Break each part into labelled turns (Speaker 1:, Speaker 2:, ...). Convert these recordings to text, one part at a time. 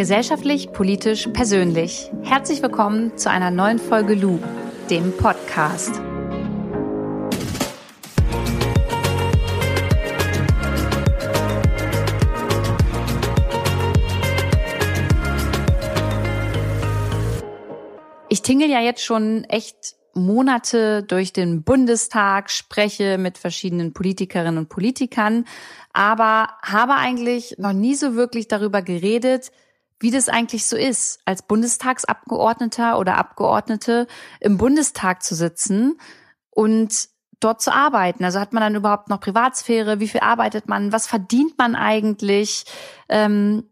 Speaker 1: Gesellschaftlich, politisch, persönlich. Herzlich willkommen zu einer neuen Folge Lu, dem Podcast. Ich tingel ja jetzt schon echt Monate durch den Bundestag, spreche mit verschiedenen Politikerinnen und Politikern, aber habe eigentlich noch nie so wirklich darüber geredet, wie das eigentlich so ist, als Bundestagsabgeordneter oder Abgeordnete im Bundestag zu sitzen und dort zu arbeiten. Also hat man dann überhaupt noch Privatsphäre? Wie viel arbeitet man? Was verdient man eigentlich? Ähm,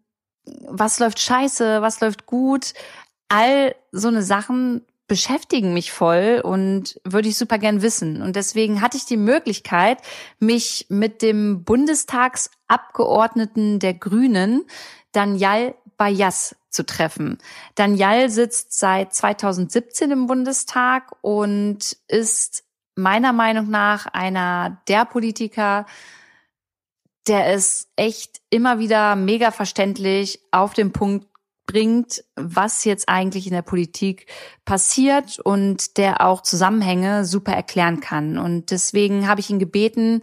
Speaker 1: was läuft scheiße? Was läuft gut? All so eine Sachen beschäftigen mich voll und würde ich super gern wissen. Und deswegen hatte ich die Möglichkeit, mich mit dem Bundestagsabgeordneten der Grünen, Daniel Bayas, zu treffen. Daniel sitzt seit 2017 im Bundestag und ist meiner Meinung nach einer der Politiker, der es echt immer wieder mega verständlich auf den Punkt bringt, was jetzt eigentlich in der Politik passiert und der auch Zusammenhänge super erklären kann. Und deswegen habe ich ihn gebeten,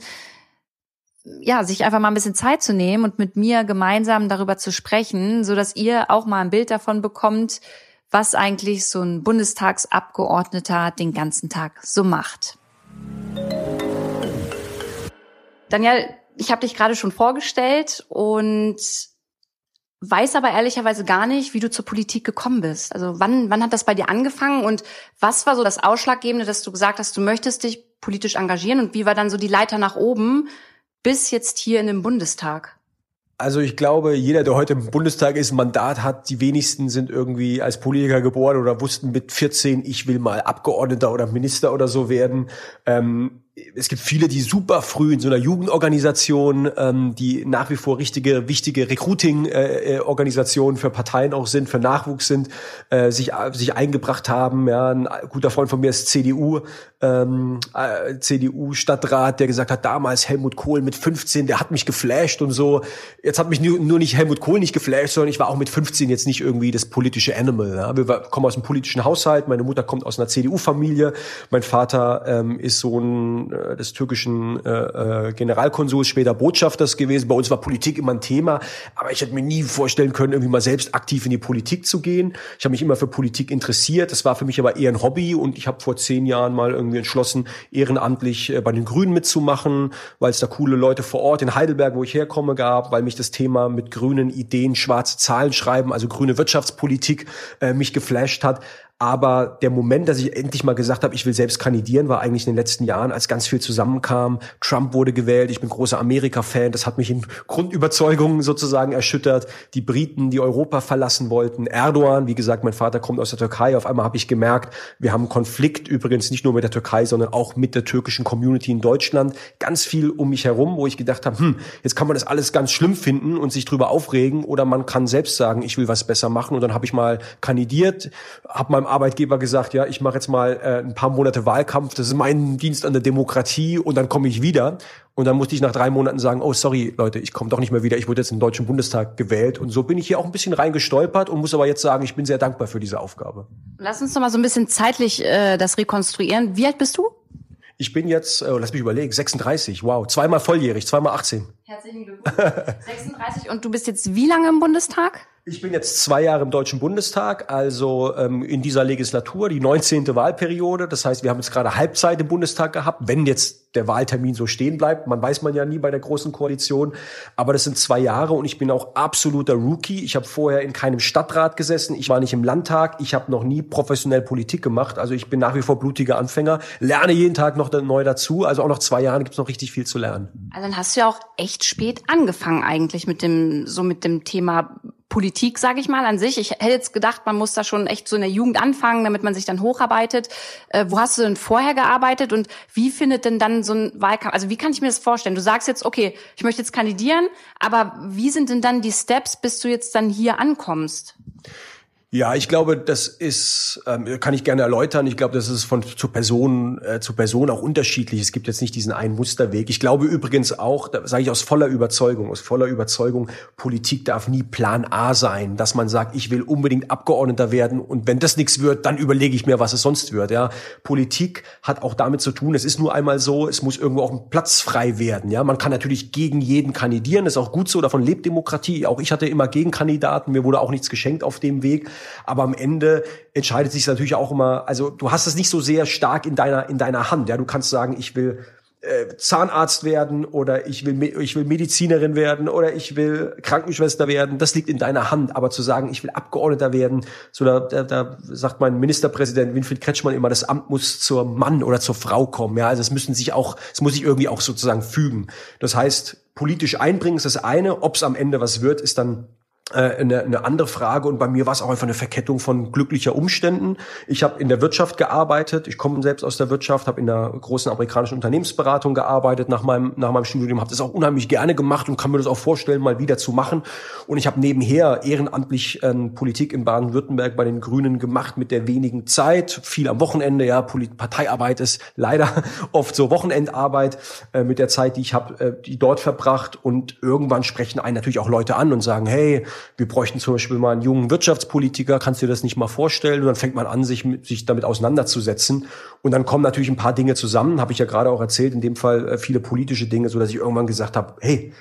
Speaker 1: ja, sich einfach mal ein bisschen Zeit zu nehmen und mit mir gemeinsam darüber zu sprechen, so dass ihr auch mal ein Bild davon bekommt, was eigentlich so ein Bundestagsabgeordneter den ganzen Tag so macht. Daniel, ich habe dich gerade schon vorgestellt und weiß aber ehrlicherweise gar nicht, wie du zur Politik gekommen bist. Also wann, wann hat das bei dir angefangen und was war so das Ausschlaggebende, dass du gesagt hast, du möchtest dich politisch engagieren und wie war dann so die Leiter nach oben bis jetzt hier in dem Bundestag?
Speaker 2: Also ich glaube, jeder, der heute im Bundestag ist, ein Mandat hat, die wenigsten sind irgendwie als Politiker geboren oder wussten mit 14, ich will mal Abgeordneter oder Minister oder so werden. Ähm, es gibt viele, die super früh in so einer Jugendorganisation, ähm, die nach wie vor richtige, wichtige Recruiting-Organisationen äh, für Parteien auch sind, für Nachwuchs sind, äh, sich, sich eingebracht haben. Ja, ein guter Freund von mir ist CDU, ähm, äh, CDU-Stadtrat, der gesagt hat, damals Helmut Kohl mit 15, der hat mich geflasht und so. Jetzt hat mich nur, nur nicht Helmut Kohl nicht geflasht, sondern ich war auch mit 15 jetzt nicht irgendwie das politische Animal. Ja. Wir kommen aus einem politischen Haushalt, meine Mutter kommt aus einer CDU-Familie, mein Vater ähm, ist so ein äh, des türkischen äh, äh, Generalkonsuls, später Botschafters gewesen. Bei uns war Politik immer ein Thema, aber ich hätte mir nie vorstellen können, irgendwie mal selbst aktiv in die Politik zu gehen. Ich habe mich immer für Politik interessiert. Das war für mich aber eher ein Hobby und ich habe vor zehn Jahren mal irgendwie entschlossen, ehrenamtlich äh, bei den Grünen mitzumachen, weil es da coole Leute vor Ort in Heidelberg, wo ich herkomme, gab, weil mich das Thema mit grünen Ideen, schwarze Zahlen schreiben, also grüne Wirtschaftspolitik äh, mich geflasht hat. Aber der Moment, dass ich endlich mal gesagt habe, ich will selbst kandidieren, war eigentlich in den letzten Jahren, als ganz viel zusammenkam. Trump wurde gewählt, ich bin großer Amerika-Fan, das hat mich in Grundüberzeugungen sozusagen erschüttert. Die Briten, die Europa verlassen wollten, Erdogan, wie gesagt, mein Vater kommt aus der Türkei. Auf einmal habe ich gemerkt, wir haben Konflikt, übrigens nicht nur mit der Türkei, sondern auch mit der türkischen Community in Deutschland. Ganz viel um mich herum, wo ich gedacht habe, hm, jetzt kann man das alles ganz schlimm finden und sich drüber aufregen oder man kann selbst sagen, ich will was besser machen. Und dann habe ich mal kandidiert, habe mal meinem Arbeitgeber gesagt, ja, ich mache jetzt mal äh, ein paar Monate Wahlkampf, das ist mein Dienst an der Demokratie und dann komme ich wieder. Und dann musste ich nach drei Monaten sagen, oh sorry Leute, ich komme doch nicht mehr wieder, ich wurde jetzt im Deutschen Bundestag gewählt. Und so bin ich hier auch ein bisschen reingestolpert und muss aber jetzt sagen, ich bin sehr dankbar für diese Aufgabe.
Speaker 1: Lass uns doch mal so ein bisschen zeitlich äh, das rekonstruieren. Wie alt bist du?
Speaker 2: Ich bin jetzt, äh, lass mich überlegen, 36, wow, zweimal volljährig, zweimal 18.
Speaker 1: Herzlichen Glückwunsch. 36 und du bist jetzt wie lange im Bundestag?
Speaker 2: Ich bin jetzt zwei Jahre im Deutschen Bundestag, also ähm, in dieser Legislatur, die 19. Wahlperiode. Das heißt, wir haben jetzt gerade Halbzeit im Bundestag gehabt, wenn jetzt der Wahltermin so stehen bleibt. Man weiß man ja nie bei der großen Koalition. Aber das sind zwei Jahre und ich bin auch absoluter Rookie. Ich habe vorher in keinem Stadtrat gesessen, ich war nicht im Landtag, ich habe noch nie professionell Politik gemacht. Also ich bin nach wie vor blutiger Anfänger, lerne jeden Tag noch neu dazu. Also auch nach zwei Jahren gibt's noch richtig viel zu lernen.
Speaker 1: Also dann hast du ja auch echt spät angefangen eigentlich mit dem so mit dem Thema Politik, sage ich mal, an sich. Ich hätte jetzt gedacht, man muss da schon echt so in der Jugend anfangen, damit man sich dann hocharbeitet. Äh, wo hast du denn vorher gearbeitet und wie findet denn dann so ein Wahlkampf? Also wie kann ich mir das vorstellen? Du sagst jetzt, okay, ich möchte jetzt kandidieren, aber wie sind denn dann die Steps, bis du jetzt dann hier ankommst?
Speaker 2: Ja, ich glaube, das ist, ähm, kann ich gerne erläutern. Ich glaube, das ist von zu Person äh, zu Person auch unterschiedlich. Es gibt jetzt nicht diesen einen Musterweg. Ich glaube übrigens auch, da sage ich aus voller Überzeugung, aus voller Überzeugung, Politik darf nie Plan A sein, dass man sagt, ich will unbedingt Abgeordneter werden und wenn das nichts wird, dann überlege ich mir, was es sonst wird. Ja, Politik hat auch damit zu tun. Es ist nur einmal so, es muss irgendwo auch ein Platz frei werden. Ja, man kann natürlich gegen jeden kandidieren, ist auch gut so. Davon lebt Demokratie. Auch ich hatte immer Gegenkandidaten. Mir wurde auch nichts geschenkt auf dem Weg. Aber am Ende entscheidet sich natürlich auch immer, also du hast es nicht so sehr stark in deiner, in deiner Hand. Ja, du kannst sagen, ich will äh, Zahnarzt werden oder ich will, ich will Medizinerin werden oder ich will Krankenschwester werden, das liegt in deiner Hand. Aber zu sagen, ich will Abgeordneter werden, so da, da, da sagt mein Ministerpräsident Winfried Kretschmann immer, das Amt muss zur Mann oder zur Frau kommen. Ja, also es müssen sich auch, es muss sich irgendwie auch sozusagen fügen. Das heißt, politisch einbringen ist das eine, ob es am Ende was wird, ist dann eine, eine andere Frage und bei mir war es auch einfach eine Verkettung von glücklicher Umständen. Ich habe in der Wirtschaft gearbeitet, ich komme selbst aus der Wirtschaft, habe in einer großen amerikanischen Unternehmensberatung gearbeitet nach meinem nach meinem Studium, habe das auch unheimlich gerne gemacht und kann mir das auch vorstellen, mal wieder zu machen. Und ich habe nebenher ehrenamtlich ähm, Politik in Baden-Württemberg bei den Grünen gemacht mit der wenigen Zeit, viel am Wochenende. Ja, Polit Parteiarbeit ist leider oft so Wochenendarbeit äh, mit der Zeit, die ich habe, äh, die dort verbracht. Und irgendwann sprechen einen natürlich auch Leute an und sagen, hey wir bräuchten zum Beispiel mal einen jungen Wirtschaftspolitiker, kannst du dir das nicht mal vorstellen? Und dann fängt man an, sich, sich damit auseinanderzusetzen. Und dann kommen natürlich ein paar Dinge zusammen, habe ich ja gerade auch erzählt, in dem Fall äh, viele politische Dinge, so dass ich irgendwann gesagt habe, hey,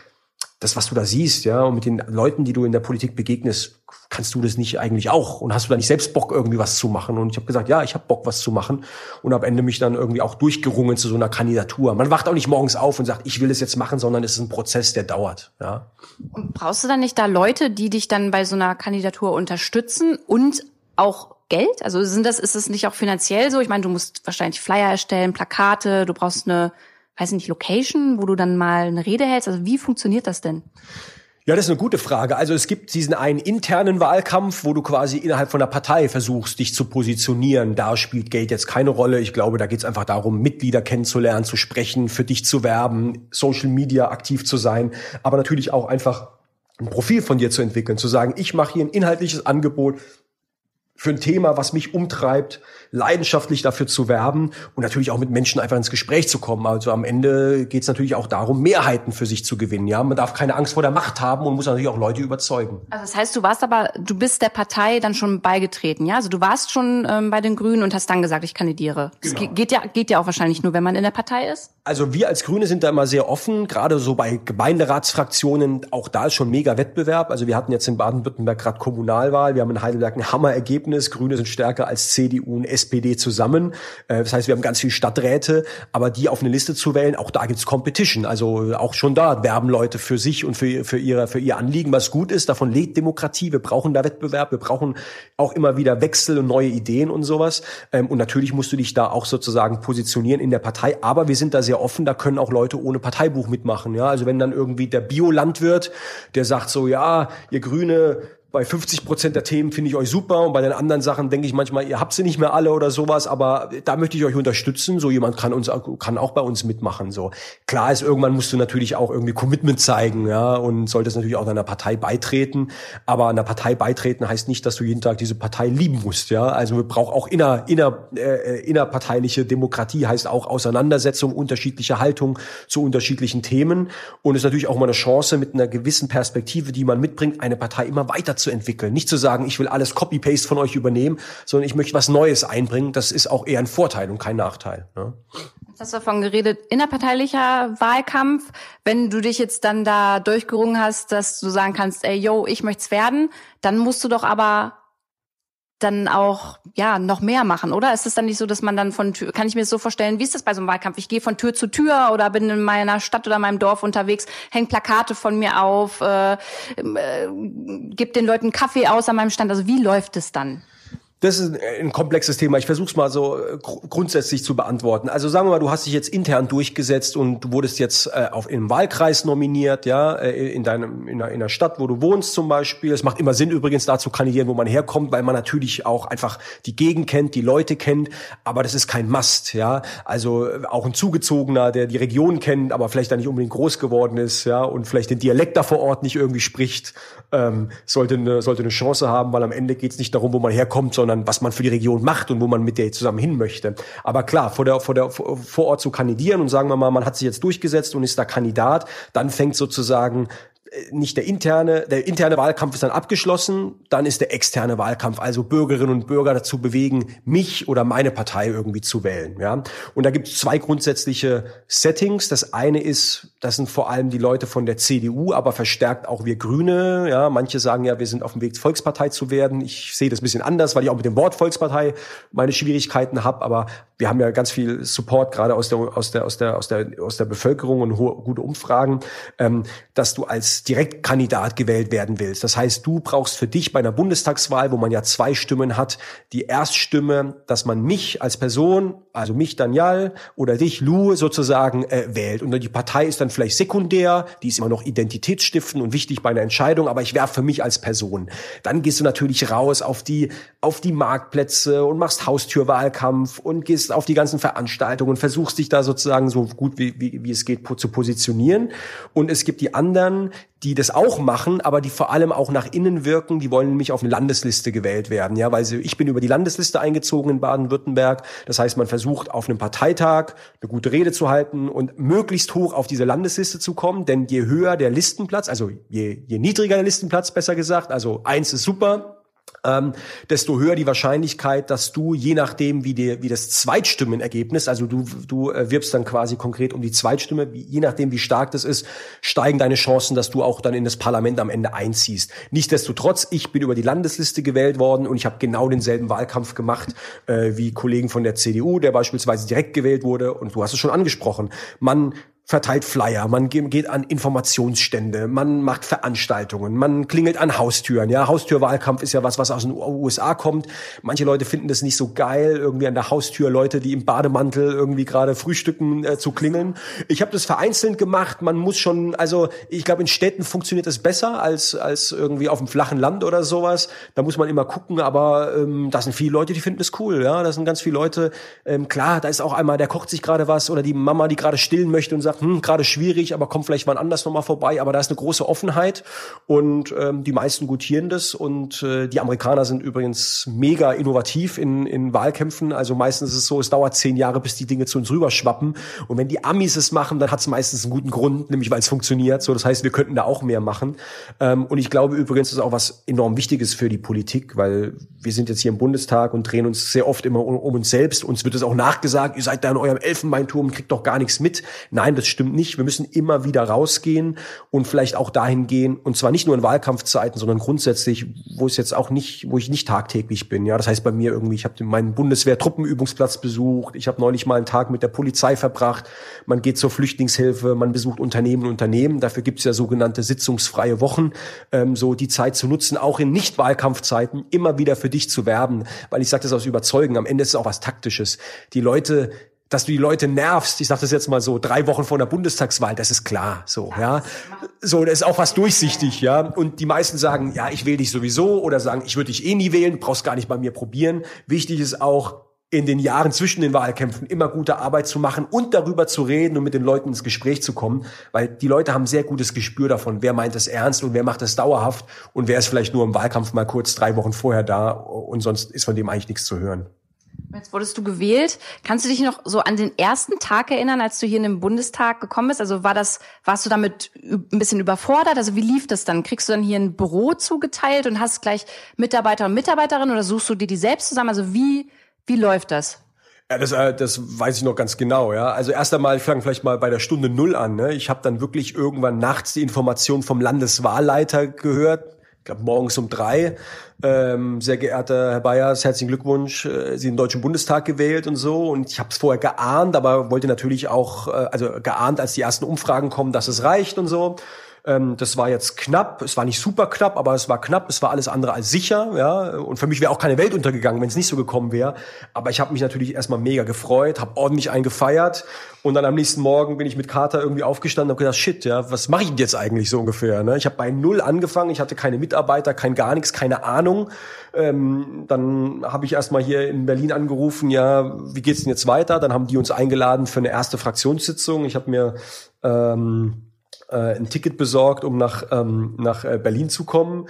Speaker 2: das, was du da siehst, ja, und mit den Leuten, die du in der Politik begegnest, kannst du das nicht eigentlich auch? Und hast du da nicht selbst Bock, irgendwie was zu machen? Und ich habe gesagt, ja, ich habe Bock, was zu machen. Und am Ende mich dann irgendwie auch durchgerungen zu so einer Kandidatur. Man wacht auch nicht morgens auf und sagt, ich will es jetzt machen, sondern es ist ein Prozess, der dauert. Ja.
Speaker 1: Und brauchst du dann nicht da Leute, die dich dann bei so einer Kandidatur unterstützen und auch Geld? Also sind das, ist es nicht auch finanziell so? Ich meine, du musst wahrscheinlich Flyer erstellen, Plakate, du brauchst eine, weiß nicht, Location, wo du dann mal eine Rede hältst. Also wie funktioniert das denn?
Speaker 2: Ja, das ist eine gute Frage. Also es gibt diesen einen internen Wahlkampf, wo du quasi innerhalb von der Partei versuchst, dich zu positionieren. Da spielt Geld jetzt keine Rolle. Ich glaube, da geht es einfach darum, Mitglieder kennenzulernen, zu sprechen, für dich zu werben, Social Media aktiv zu sein, aber natürlich auch einfach ein Profil von dir zu entwickeln, zu sagen, ich mache hier ein inhaltliches Angebot, für ein Thema, was mich umtreibt, leidenschaftlich dafür zu werben und natürlich auch mit Menschen einfach ins Gespräch zu kommen. Also am Ende geht es natürlich auch darum, Mehrheiten für sich zu gewinnen. Ja, man darf keine Angst vor der Macht haben und muss natürlich auch Leute überzeugen.
Speaker 1: Also das heißt, du warst aber, du bist der Partei dann schon beigetreten, ja? Also du warst schon ähm, bei den Grünen und hast dann gesagt, ich kandidiere. Genau. Das geht ja, geht ja auch wahrscheinlich nur, wenn man in der Partei ist.
Speaker 2: Also wir als Grüne sind da immer sehr offen, gerade so bei Gemeinderatsfraktionen. Auch da ist schon mega Wettbewerb. Also wir hatten jetzt in Baden-Württemberg gerade Kommunalwahl, wir haben in Heidelberg ein Hammerergebnis Ergebnis. Grüne sind stärker als CDU und SPD zusammen. Äh, das heißt, wir haben ganz viele Stadträte, aber die auf eine Liste zu wählen, auch da gibt's Competition. Also auch schon da werben Leute für sich und für, für, ihre, für ihr Anliegen, was gut ist. Davon lebt Demokratie. Wir brauchen da Wettbewerb. Wir brauchen auch immer wieder Wechsel und neue Ideen und sowas. Ähm, und natürlich musst du dich da auch sozusagen positionieren in der Partei. Aber wir sind da sehr offen. Da können auch Leute ohne Parteibuch mitmachen. Ja, also wenn dann irgendwie der Biolandwirt, der sagt so, ja, ihr Grüne, bei 50 Prozent der Themen finde ich euch super und bei den anderen Sachen denke ich manchmal, ihr habt sie nicht mehr alle oder sowas, aber da möchte ich euch unterstützen. So jemand kann uns kann auch bei uns mitmachen. So klar ist, irgendwann musst du natürlich auch irgendwie Commitment zeigen, ja, und solltest natürlich auch deiner Partei beitreten. Aber einer Partei beitreten heißt nicht, dass du jeden Tag diese Partei lieben musst, ja. Also wir brauchen auch inner, inner, äh, innerparteiliche Demokratie heißt auch Auseinandersetzung, unterschiedliche Haltung zu unterschiedlichen Themen und ist natürlich auch mal eine Chance mit einer gewissen Perspektive, die man mitbringt, eine Partei immer weiter zu entwickeln. Nicht zu sagen, ich will alles Copy-Paste von euch übernehmen, sondern ich möchte was Neues einbringen. Das ist auch eher ein Vorteil und kein Nachteil. Ne?
Speaker 1: Hast du davon geredet, innerparteilicher Wahlkampf. Wenn du dich jetzt dann da durchgerungen hast, dass du sagen kannst, ey, yo, ich möchte es werden, dann musst du doch aber dann auch ja noch mehr machen, oder? Ist es dann nicht so, dass man dann von Tür, kann ich mir das so vorstellen, wie ist das bei so einem Wahlkampf? Ich gehe von Tür zu Tür oder bin in meiner Stadt oder meinem Dorf unterwegs, hänge Plakate von mir auf, äh, äh, gebe den Leuten Kaffee aus an meinem Stand. Also wie läuft es dann?
Speaker 2: Das ist ein komplexes Thema. Ich versuche es mal so äh, grundsätzlich zu beantworten. Also sagen wir mal, du hast dich jetzt intern durchgesetzt und du wurdest jetzt äh, auf einem Wahlkreis nominiert, ja, äh, in deinem in einer, in einer Stadt, wo du wohnst zum Beispiel. Es macht immer Sinn übrigens da zu kandidieren, wo man herkommt, weil man natürlich auch einfach die Gegend kennt, die Leute kennt. Aber das ist kein Must, ja. Also äh, auch ein Zugezogener, der die Region kennt, aber vielleicht da nicht unbedingt groß geworden ist, ja, und vielleicht den Dialekt da vor Ort nicht irgendwie spricht, ähm, sollte eine sollte eine Chance haben, weil am Ende geht es nicht darum, wo man herkommt, sondern sondern was man für die Region macht und wo man mit der zusammen hin möchte. Aber klar, vor der, vor der, vor Ort zu kandidieren und sagen wir mal, man hat sich jetzt durchgesetzt und ist da Kandidat, dann fängt sozusagen nicht der interne, der interne Wahlkampf ist dann abgeschlossen, dann ist der externe Wahlkampf, also Bürgerinnen und Bürger dazu bewegen, mich oder meine Partei irgendwie zu wählen. Ja? Und da gibt es zwei grundsätzliche Settings. Das eine ist, das sind vor allem die Leute von der CDU, aber verstärkt auch wir Grüne. Ja? Manche sagen ja, wir sind auf dem Weg, Volkspartei zu werden. Ich sehe das ein bisschen anders, weil ich auch mit dem Wort Volkspartei meine Schwierigkeiten habe, aber wir haben ja ganz viel Support gerade aus der aus der aus der aus der aus der Bevölkerung und hohe, gute Umfragen, ähm, dass du als Direktkandidat gewählt werden willst. Das heißt, du brauchst für dich bei einer Bundestagswahl, wo man ja zwei Stimmen hat, die Erststimme, dass man mich als Person, also mich Daniel oder dich Lou sozusagen äh, wählt und die Partei ist dann vielleicht sekundär, die ist immer noch identitätsstiftend und wichtig bei einer Entscheidung, aber ich werfe für mich als Person. Dann gehst du natürlich raus auf die auf die Marktplätze und machst Haustürwahlkampf und gehst auf die ganzen Veranstaltungen, versuchst dich da sozusagen so gut wie, wie, wie es geht zu positionieren. Und es gibt die anderen, die das auch machen, aber die vor allem auch nach innen wirken. Die wollen nämlich auf eine Landesliste gewählt werden, ja, weil sie, ich bin über die Landesliste eingezogen in Baden-Württemberg. Das heißt, man versucht auf einem Parteitag eine gute Rede zu halten und möglichst hoch auf diese Landesliste zu kommen, denn je höher der Listenplatz, also je, je niedriger der Listenplatz, besser gesagt, also eins ist super, ähm, desto höher die Wahrscheinlichkeit, dass du, je nachdem, wie, die, wie das Zweitstimmenergebnis, also du, du äh, wirbst dann quasi konkret um die Zweitstimme, wie, je nachdem, wie stark das ist, steigen deine Chancen, dass du auch dann in das Parlament am Ende einziehst. Nichtsdestotrotz, ich bin über die Landesliste gewählt worden und ich habe genau denselben Wahlkampf gemacht äh, wie Kollegen von der CDU, der beispielsweise direkt gewählt wurde. Und du hast es schon angesprochen. Man verteilt Flyer, man geht an Informationsstände, man macht Veranstaltungen, man klingelt an Haustüren. Ja, Haustürwahlkampf ist ja was, was aus den USA kommt. Manche Leute finden das nicht so geil, irgendwie an der Haustür Leute, die im Bademantel irgendwie gerade frühstücken, äh, zu klingeln. Ich habe das vereinzelt gemacht. Man muss schon, also ich glaube, in Städten funktioniert das besser als als irgendwie auf dem flachen Land oder sowas. Da muss man immer gucken, aber ähm, da sind viele Leute, die finden das cool. Ja, da sind ganz viele Leute. Ähm, klar, da ist auch einmal, der kocht sich gerade was oder die Mama, die gerade stillen möchte und sagt sagt, hm, gerade schwierig, aber kommt vielleicht mal anders nochmal vorbei. Aber da ist eine große Offenheit und ähm, die meisten gutieren das. Und äh, die Amerikaner sind übrigens mega innovativ in, in Wahlkämpfen. Also meistens ist es so, es dauert zehn Jahre, bis die Dinge zu uns rüberschwappen. Und wenn die Amis es machen, dann hat es meistens einen guten Grund, nämlich weil es funktioniert. So, das heißt, wir könnten da auch mehr machen. Ähm, und ich glaube übrigens, das ist auch was enorm Wichtiges für die Politik, weil wir sind jetzt hier im Bundestag und drehen uns sehr oft immer um, um uns selbst. Uns wird es auch nachgesagt, ihr seid da in eurem Elfenbeinturm, kriegt doch gar nichts mit. Nein, das das stimmt nicht. Wir müssen immer wieder rausgehen und vielleicht auch dahin gehen, und zwar nicht nur in Wahlkampfzeiten, sondern grundsätzlich, wo es jetzt auch nicht, wo ich nicht tagtäglich bin. Ja, das heißt bei mir irgendwie, ich habe meinen Bundeswehr-Truppenübungsplatz besucht, ich habe neulich mal einen Tag mit der Polizei verbracht, man geht zur Flüchtlingshilfe, man besucht Unternehmen und Unternehmen. Dafür gibt es ja sogenannte sitzungsfreie Wochen, ähm, so die Zeit zu nutzen, auch in Nicht-Wahlkampfzeiten immer wieder für dich zu werben, weil ich sage das aus Überzeugen. Am Ende ist es auch was Taktisches. Die Leute dass du die Leute nervst, ich sage das jetzt mal so, drei Wochen vor der Bundestagswahl, das ist klar, so, ja. So, das ist auch was durchsichtig, ja. Und die meisten sagen, ja, ich wähle dich sowieso oder sagen, ich würde dich eh nie wählen, brauchst gar nicht bei mir probieren. Wichtig ist auch, in den Jahren zwischen den Wahlkämpfen immer gute Arbeit zu machen und darüber zu reden und mit den Leuten ins Gespräch zu kommen, weil die Leute haben sehr gutes Gespür davon, wer meint das ernst und wer macht das dauerhaft und wer ist vielleicht nur im Wahlkampf mal kurz drei Wochen vorher da und sonst ist von dem eigentlich nichts zu hören.
Speaker 1: Jetzt wurdest du gewählt. Kannst du dich noch so an den ersten Tag erinnern, als du hier in den Bundestag gekommen bist? Also war das, warst du damit ein bisschen überfordert? Also wie lief das dann? Kriegst du dann hier ein Büro zugeteilt und hast gleich Mitarbeiter und Mitarbeiterinnen oder suchst du dir die selbst zusammen? Also wie, wie läuft das?
Speaker 2: Ja, das, äh, das weiß ich noch ganz genau, ja. Also erst einmal, ich fange vielleicht mal bei der Stunde Null an. Ne? Ich habe dann wirklich irgendwann nachts die Information vom Landeswahlleiter gehört, glaube morgens um drei, ähm, sehr geehrter Herr Bayers, herzlichen Glückwunsch, äh, Sie in den Deutschen Bundestag gewählt und so. Und ich habe es vorher geahnt, aber wollte natürlich auch, äh, also geahnt, als die ersten Umfragen kommen, dass es reicht und so. Ähm, das war jetzt knapp. Es war nicht super knapp, aber es war knapp. Es war alles andere als sicher. Ja, und für mich wäre auch keine Welt untergegangen, wenn es nicht so gekommen wäre. Aber ich habe mich natürlich erstmal mega gefreut, habe ordentlich einen gefeiert und dann am nächsten Morgen bin ich mit Kater irgendwie aufgestanden und habe gedacht, shit, ja, was mache ich denn jetzt eigentlich so ungefähr? Ne? Ich habe bei null angefangen, ich hatte keine Mitarbeiter, kein gar nichts, keine Ahnung. Ähm, dann habe ich erstmal hier in Berlin angerufen, ja, wie geht's denn jetzt weiter? Dann haben die uns eingeladen für eine erste Fraktionssitzung. Ich habe mir ähm, äh, ein Ticket besorgt, um nach, ähm, nach äh, Berlin zu kommen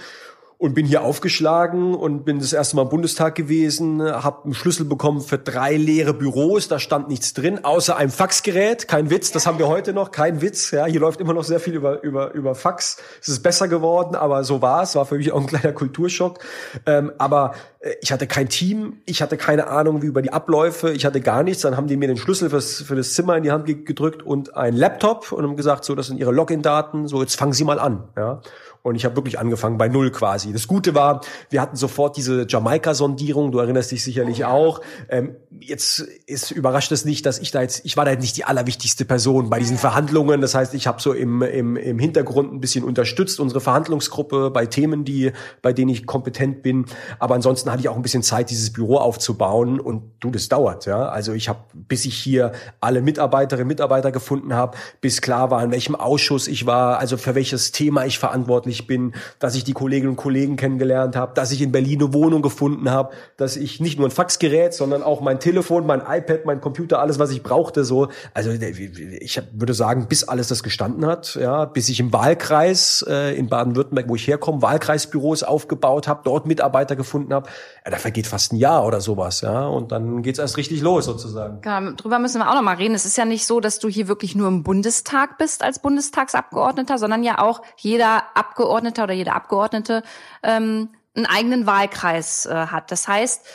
Speaker 2: und bin hier aufgeschlagen und bin das erste Mal im Bundestag gewesen, habe einen Schlüssel bekommen für drei leere Büros, da stand nichts drin, außer einem Faxgerät, kein Witz, das haben wir heute noch, kein Witz, ja, hier läuft immer noch sehr viel über, über, über Fax, es ist besser geworden, aber so war es, war für mich auch ein kleiner Kulturschock, ähm, aber äh, ich hatte kein Team, ich hatte keine Ahnung wie über die Abläufe, ich hatte gar nichts, dann haben die mir den Schlüssel fürs, für das Zimmer in die Hand gedrückt und ein Laptop und haben gesagt, so, das sind ihre Login-Daten, so, jetzt fangen Sie mal an, ja. Und ich habe wirklich angefangen bei Null quasi. Das Gute war, wir hatten sofort diese Jamaika-Sondierung, du erinnerst dich sicherlich auch. Ähm, jetzt ist überrascht es nicht, dass ich da jetzt, ich war da jetzt nicht die allerwichtigste Person bei diesen Verhandlungen. Das heißt, ich habe so im, im, im Hintergrund ein bisschen unterstützt, unsere Verhandlungsgruppe bei Themen, die, bei denen ich kompetent bin. Aber ansonsten hatte ich auch ein bisschen Zeit, dieses Büro aufzubauen. Und du, das dauert, ja. Also ich habe, bis ich hier alle Mitarbeiterinnen, Mitarbeiter gefunden habe, bis klar war, in welchem Ausschuss ich war, also für welches Thema ich verantwortlich ich bin, dass ich die Kolleginnen und Kollegen kennengelernt habe, dass ich in Berlin eine Wohnung gefunden habe, dass ich nicht nur ein Faxgerät, sondern auch mein Telefon, mein iPad, mein Computer, alles, was ich brauchte, so. Also ich würde sagen, bis alles das gestanden hat, ja, bis ich im Wahlkreis äh, in Baden-Württemberg, wo ich herkomme, Wahlkreisbüros aufgebaut habe, dort Mitarbeiter gefunden habe, ja, da vergeht fast ein Jahr oder sowas, ja, und dann geht's erst richtig los sozusagen.
Speaker 1: Genau, drüber müssen wir auch noch mal reden. Es ist ja nicht so, dass du hier wirklich nur im Bundestag bist als Bundestagsabgeordneter, sondern ja auch jeder Abgeordnete Abgeordneter oder jede Abgeordnete ähm, einen eigenen Wahlkreis äh, hat. Das heißt,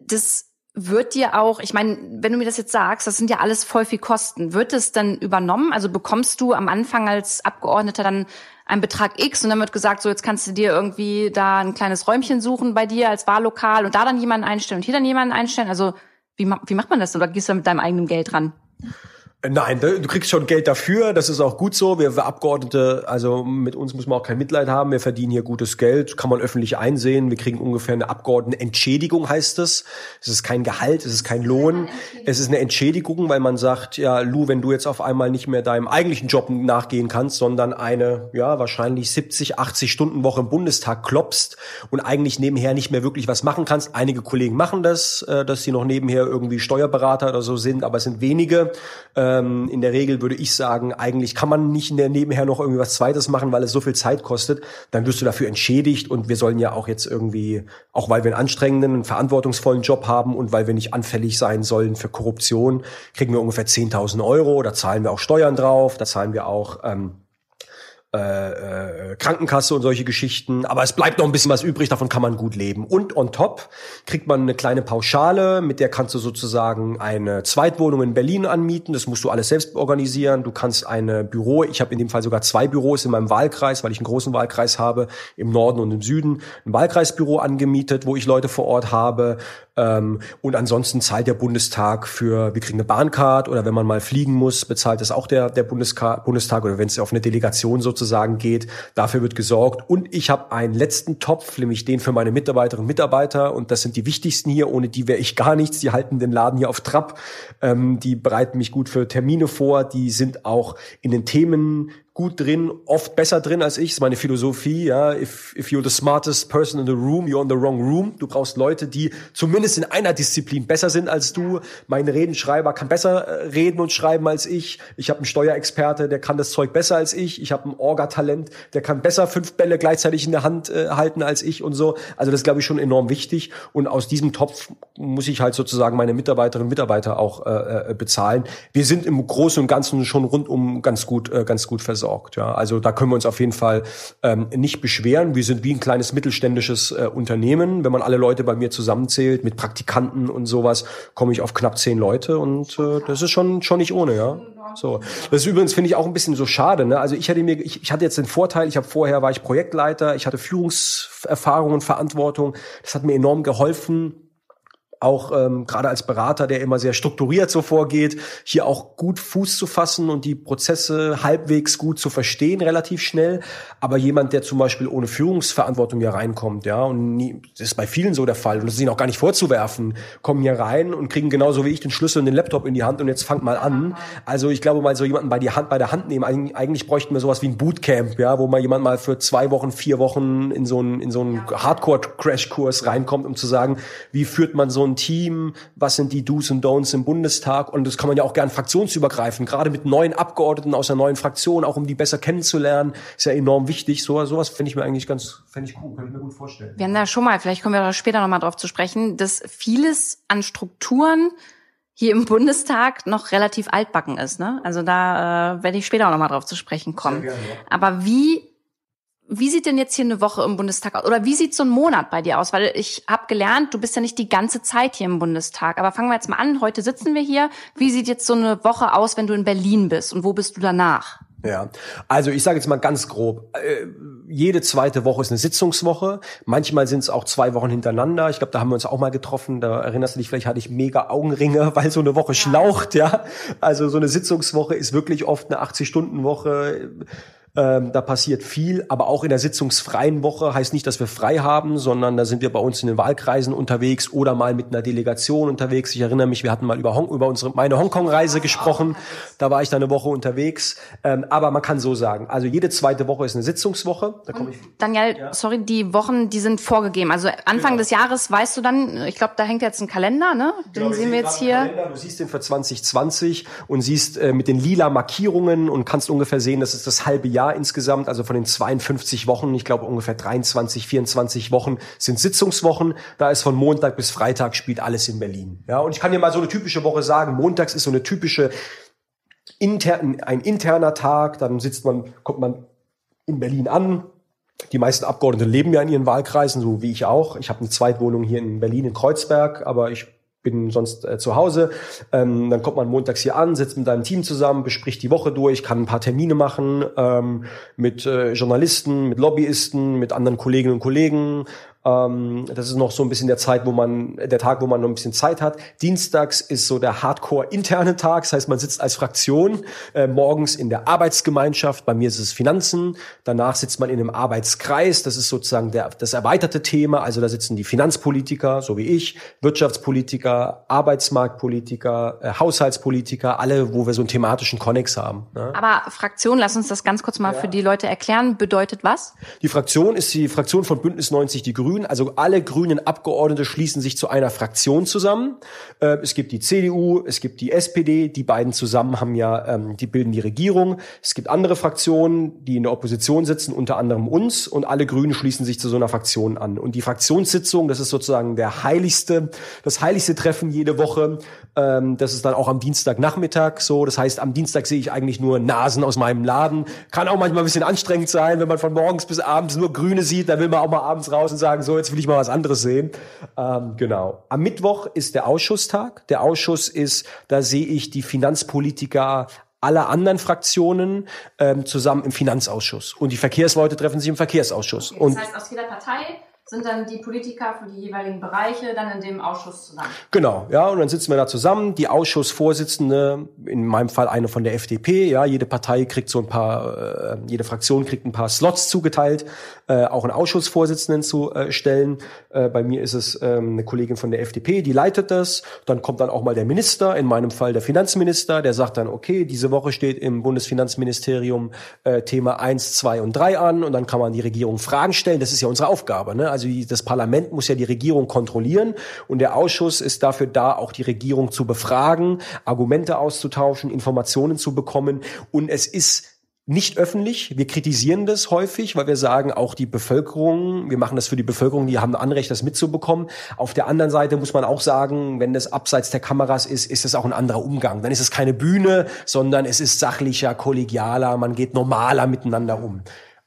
Speaker 1: das wird dir auch, ich meine, wenn du mir das jetzt sagst, das sind ja alles voll viel Kosten. Wird es dann übernommen? Also bekommst du am Anfang als Abgeordneter dann einen Betrag X und dann wird gesagt, so jetzt kannst du dir irgendwie da ein kleines Räumchen suchen bei dir als Wahllokal und da dann jemanden einstellen und hier dann jemanden einstellen. Also wie, wie macht man das? Oder gehst du mit deinem eigenen Geld ran?
Speaker 2: Nein, du kriegst schon Geld dafür, das ist auch gut so. Wir Abgeordnete, also mit uns muss man auch kein Mitleid haben, wir verdienen hier gutes Geld, kann man öffentlich einsehen. Wir kriegen ungefähr eine Abgeordnetenentschädigung, heißt es. Es ist kein Gehalt, es ist kein Lohn, es ist eine Entschädigung, weil man sagt, ja, Lou, wenn du jetzt auf einmal nicht mehr deinem eigentlichen Job nachgehen kannst, sondern eine, ja, wahrscheinlich 70, 80 Stunden Woche im Bundestag klopst und eigentlich nebenher nicht mehr wirklich was machen kannst. Einige Kollegen machen das, äh, dass sie noch nebenher irgendwie Steuerberater oder so sind, aber es sind wenige ähm, in der Regel würde ich sagen, eigentlich kann man nicht in der nebenher noch irgendwie was Zweites machen, weil es so viel Zeit kostet. Dann wirst du dafür entschädigt und wir sollen ja auch jetzt irgendwie, auch weil wir einen anstrengenden, einen verantwortungsvollen Job haben und weil wir nicht anfällig sein sollen für Korruption, kriegen wir ungefähr 10.000 Euro. Da zahlen wir auch Steuern drauf, da zahlen wir auch ähm, äh, äh, Krankenkasse und solche Geschichten. Aber es bleibt noch ein bisschen was übrig, davon kann man gut leben. Und on top kriegt man eine kleine Pauschale, mit der kannst du sozusagen eine Zweitwohnung in Berlin anmieten. Das musst du alles selbst organisieren. Du kannst eine Büro, ich habe in dem Fall sogar zwei Büros in meinem Wahlkreis, weil ich einen großen Wahlkreis habe, im Norden und im Süden, ein Wahlkreisbüro angemietet, wo ich Leute vor Ort habe. Ähm, und ansonsten zahlt der Bundestag für, wir kriegen eine Bahncard oder wenn man mal fliegen muss, bezahlt das auch der, der Bundestag, oder wenn es auf eine Delegation sozusagen geht. Dafür wird gesorgt. Und ich habe einen letzten Topf, nämlich den für meine Mitarbeiterinnen und Mitarbeiter. Und das sind die wichtigsten hier. Ohne die wäre ich gar nichts. Die halten den Laden hier auf Trab. Ähm, die bereiten mich gut für Termine vor. Die sind auch in den Themen gut drin, oft besser drin als ich. Das ist meine Philosophie. Ja, if, if you're the smartest person in the room, you're in the wrong room. Du brauchst Leute, die zumindest in einer Disziplin besser sind als du. Mein Redenschreiber kann besser äh, reden und schreiben als ich. Ich habe einen Steuerexperte, der kann das Zeug besser als ich. Ich habe ein Orga-Talent, der kann besser fünf Bälle gleichzeitig in der Hand äh, halten als ich und so. Also das glaube ich schon enorm wichtig. Und aus diesem Topf muss ich halt sozusagen meine Mitarbeiterinnen und Mitarbeiter auch äh, äh bezahlen. Wir sind im Großen und Ganzen schon rundum ganz gut, äh, ganz gut versorgt versorgt. Ja, also da können wir uns auf jeden Fall ähm, nicht beschweren. Wir sind wie ein kleines mittelständisches äh, Unternehmen. Wenn man alle Leute bei mir zusammenzählt mit Praktikanten und sowas, komme ich auf knapp zehn Leute und äh, das ist schon schon nicht ohne, ja. So, das ist übrigens finde ich auch ein bisschen so schade. Ne? Also ich hatte mir, ich, ich hatte jetzt den Vorteil, ich habe vorher war ich Projektleiter, ich hatte Führungserfahrung und Verantwortung. Das hat mir enorm geholfen auch ähm, gerade als Berater, der immer sehr strukturiert so vorgeht, hier auch gut Fuß zu fassen und die Prozesse halbwegs gut zu verstehen, relativ schnell. Aber jemand, der zum Beispiel ohne Führungsverantwortung hier reinkommt, ja, und nie, das ist bei vielen so der Fall, und das ist ihnen auch gar nicht vorzuwerfen, kommen hier rein und kriegen genauso wie ich den Schlüssel und den Laptop in die Hand und jetzt fangt mal an. Also ich glaube mal so jemanden bei die Hand bei der Hand nehmen. Eigentlich bräuchten wir sowas wie ein Bootcamp, ja, wo man jemand mal für zwei Wochen, vier Wochen in so einen in so einen Hardcore-Crash-Kurs reinkommt, um zu sagen, wie führt man so ein Team, was sind die Do's und Don'ts im Bundestag und das kann man ja auch gern fraktionsübergreifend, gerade mit neuen Abgeordneten aus einer neuen Fraktion, auch um die besser kennenzulernen, ist ja enorm wichtig. So sowas finde ich mir eigentlich ganz, finde ich cool, kann ich mir gut vorstellen.
Speaker 1: Wir haben da schon mal, vielleicht kommen wir da später nochmal drauf zu sprechen, dass vieles an Strukturen hier im Bundestag noch relativ altbacken ist. Ne? Also da äh, werde ich später auch nochmal drauf zu sprechen kommen. Gerne, ja. Aber wie wie sieht denn jetzt hier eine Woche im Bundestag aus? Oder wie sieht so ein Monat bei dir aus? Weil ich habe gelernt, du bist ja nicht die ganze Zeit hier im Bundestag. Aber fangen wir jetzt mal an. Heute sitzen wir hier. Wie sieht jetzt so eine Woche aus, wenn du in Berlin bist? Und wo bist du danach?
Speaker 2: Ja, also ich sage jetzt mal ganz grob, äh, jede zweite Woche ist eine Sitzungswoche. Manchmal sind es auch zwei Wochen hintereinander. Ich glaube, da haben wir uns auch mal getroffen. Da erinnerst du dich, vielleicht hatte ich mega Augenringe, weil so eine Woche schlaucht, ja. Also so eine Sitzungswoche ist wirklich oft eine 80-Stunden-Woche ähm, da passiert viel, aber auch in der sitzungsfreien Woche heißt nicht, dass wir frei haben, sondern da sind wir bei uns in den Wahlkreisen unterwegs oder mal mit einer Delegation unterwegs. Ich erinnere mich, wir hatten mal über, Hong, über unsere meine Hongkong-Reise gesprochen. Da war ich dann eine Woche unterwegs. Ähm, aber man kann so sagen, also jede zweite Woche ist eine Sitzungswoche. Da
Speaker 1: ich, Daniel, ja. sorry, die Wochen, die sind vorgegeben. Also Anfang genau. des Jahres weißt du dann, ich glaube, da hängt jetzt ein Kalender, ne? Den genau, sehen wir jetzt hier. Kalender,
Speaker 2: du siehst den für 2020 und siehst äh, mit den lila Markierungen und kannst ungefähr sehen, das ist das halbe Jahr Jahr insgesamt, also von den 52 Wochen, ich glaube ungefähr 23, 24 Wochen sind Sitzungswochen. Da ist von Montag bis Freitag spielt alles in Berlin. Ja, und ich kann dir mal so eine typische Woche sagen. Montags ist so eine typische intern, ein interner Tag. Dann sitzt man, kommt man in Berlin an, die meisten Abgeordneten leben ja in ihren Wahlkreisen, so wie ich auch. Ich habe eine Zweitwohnung hier in Berlin, in Kreuzberg, aber ich bin sonst äh, zu Hause. Ähm, dann kommt man montags hier an, sitzt mit deinem Team zusammen, bespricht die Woche durch, kann ein paar Termine machen ähm, mit äh, Journalisten, mit Lobbyisten, mit anderen Kolleginnen und Kollegen ähm, das ist noch so ein bisschen der Zeit, wo man, der Tag, wo man noch ein bisschen Zeit hat. Dienstags ist so der Hardcore interne Tag. Das heißt, man sitzt als Fraktion äh, morgens in der Arbeitsgemeinschaft. Bei mir ist es Finanzen. Danach sitzt man in einem Arbeitskreis. Das ist sozusagen der, das erweiterte Thema. Also da sitzen die Finanzpolitiker, so wie ich, Wirtschaftspolitiker, Arbeitsmarktpolitiker, äh, Haushaltspolitiker, alle, wo wir so einen thematischen Konnex haben.
Speaker 1: Ne? Aber Fraktion, lass uns das ganz kurz mal ja. für die Leute erklären, bedeutet was?
Speaker 2: Die Fraktion ist die Fraktion von Bündnis 90 Die Grünen Grünen, also alle grünen Abgeordnete schließen sich zu einer Fraktion zusammen. Äh, es gibt die CDU, es gibt die SPD, die beiden zusammen haben ja, ähm, die bilden die Regierung. Es gibt andere Fraktionen, die in der Opposition sitzen, unter anderem uns und alle Grünen schließen sich zu so einer Fraktion an. Und die Fraktionssitzung, das ist sozusagen der heiligste, das heiligste Treffen jede Woche. Ähm, das ist dann auch am Dienstagnachmittag so. Das heißt, am Dienstag sehe ich eigentlich nur Nasen aus meinem Laden. Kann auch manchmal ein bisschen anstrengend sein, wenn man von morgens bis abends nur Grüne sieht. Da will man auch mal abends raus und sagen, so, jetzt will ich mal was anderes sehen. Ähm, genau. Am Mittwoch ist der Ausschusstag. Der Ausschuss ist, da sehe ich die Finanzpolitiker aller anderen Fraktionen ähm, zusammen im Finanzausschuss. Und die Verkehrsleute treffen sich im Verkehrsausschuss.
Speaker 1: Okay, das heißt, aus jeder Partei sind dann die Politiker für die jeweiligen Bereiche dann in dem Ausschuss zusammen.
Speaker 2: Genau, ja, und dann sitzen wir da zusammen. Die Ausschussvorsitzende, in meinem Fall eine von der FDP, ja, jede Partei kriegt so ein paar, äh, jede Fraktion kriegt ein paar Slots zugeteilt, äh, auch einen Ausschussvorsitzenden zu äh, stellen. Äh, bei mir ist es ähm, eine Kollegin von der FDP, die leitet das. Dann kommt dann auch mal der Minister, in meinem Fall der Finanzminister, der sagt dann, okay, diese Woche steht im Bundesfinanzministerium äh, Thema eins, zwei und drei an und dann kann man die Regierung Fragen stellen. Das ist ja unsere Aufgabe, ne? Also das Parlament muss ja die Regierung kontrollieren und der Ausschuss ist dafür da, auch die Regierung zu befragen, Argumente auszutauschen, Informationen zu bekommen. Und es ist nicht öffentlich. Wir kritisieren das häufig, weil wir sagen, auch die Bevölkerung, wir machen das für die Bevölkerung, die haben ein Anrecht, das mitzubekommen. Auf der anderen Seite muss man auch sagen, wenn das abseits der Kameras ist, ist es auch ein anderer Umgang. Dann ist es keine Bühne, sondern es ist sachlicher, kollegialer, man geht normaler miteinander um.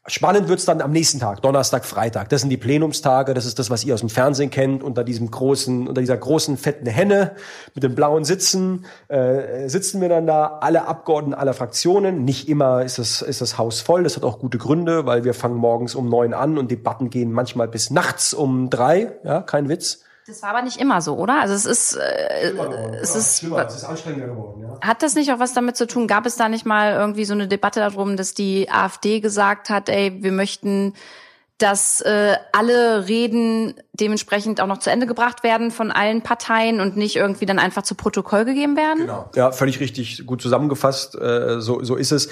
Speaker 2: Spannend wird's dann am nächsten Tag, Donnerstag, Freitag. Das sind die Plenumstage, das ist das, was ihr aus dem Fernsehen kennt, unter diesem großen, unter dieser großen fetten Henne mit den blauen Sitzen, äh, sitzen wir dann da, alle Abgeordneten aller Fraktionen. Nicht immer ist das, ist das Haus voll, das hat auch gute Gründe, weil wir fangen morgens um neun an und Debatten gehen manchmal bis nachts um drei, ja, kein Witz.
Speaker 1: Das war aber nicht immer so, oder? Also es ist, äh, es
Speaker 2: ja,
Speaker 1: ist,
Speaker 2: schlimmer, es ist anstrengender geworden, ja.
Speaker 1: hat das nicht auch was damit zu tun? Gab es da nicht mal irgendwie so eine Debatte darum, dass die AfD gesagt hat, ey, wir möchten dass äh, alle Reden dementsprechend auch noch zu Ende gebracht werden von allen Parteien und nicht irgendwie dann einfach zu Protokoll gegeben werden.
Speaker 2: Genau. Ja, völlig richtig, gut zusammengefasst. Äh, so, so ist es.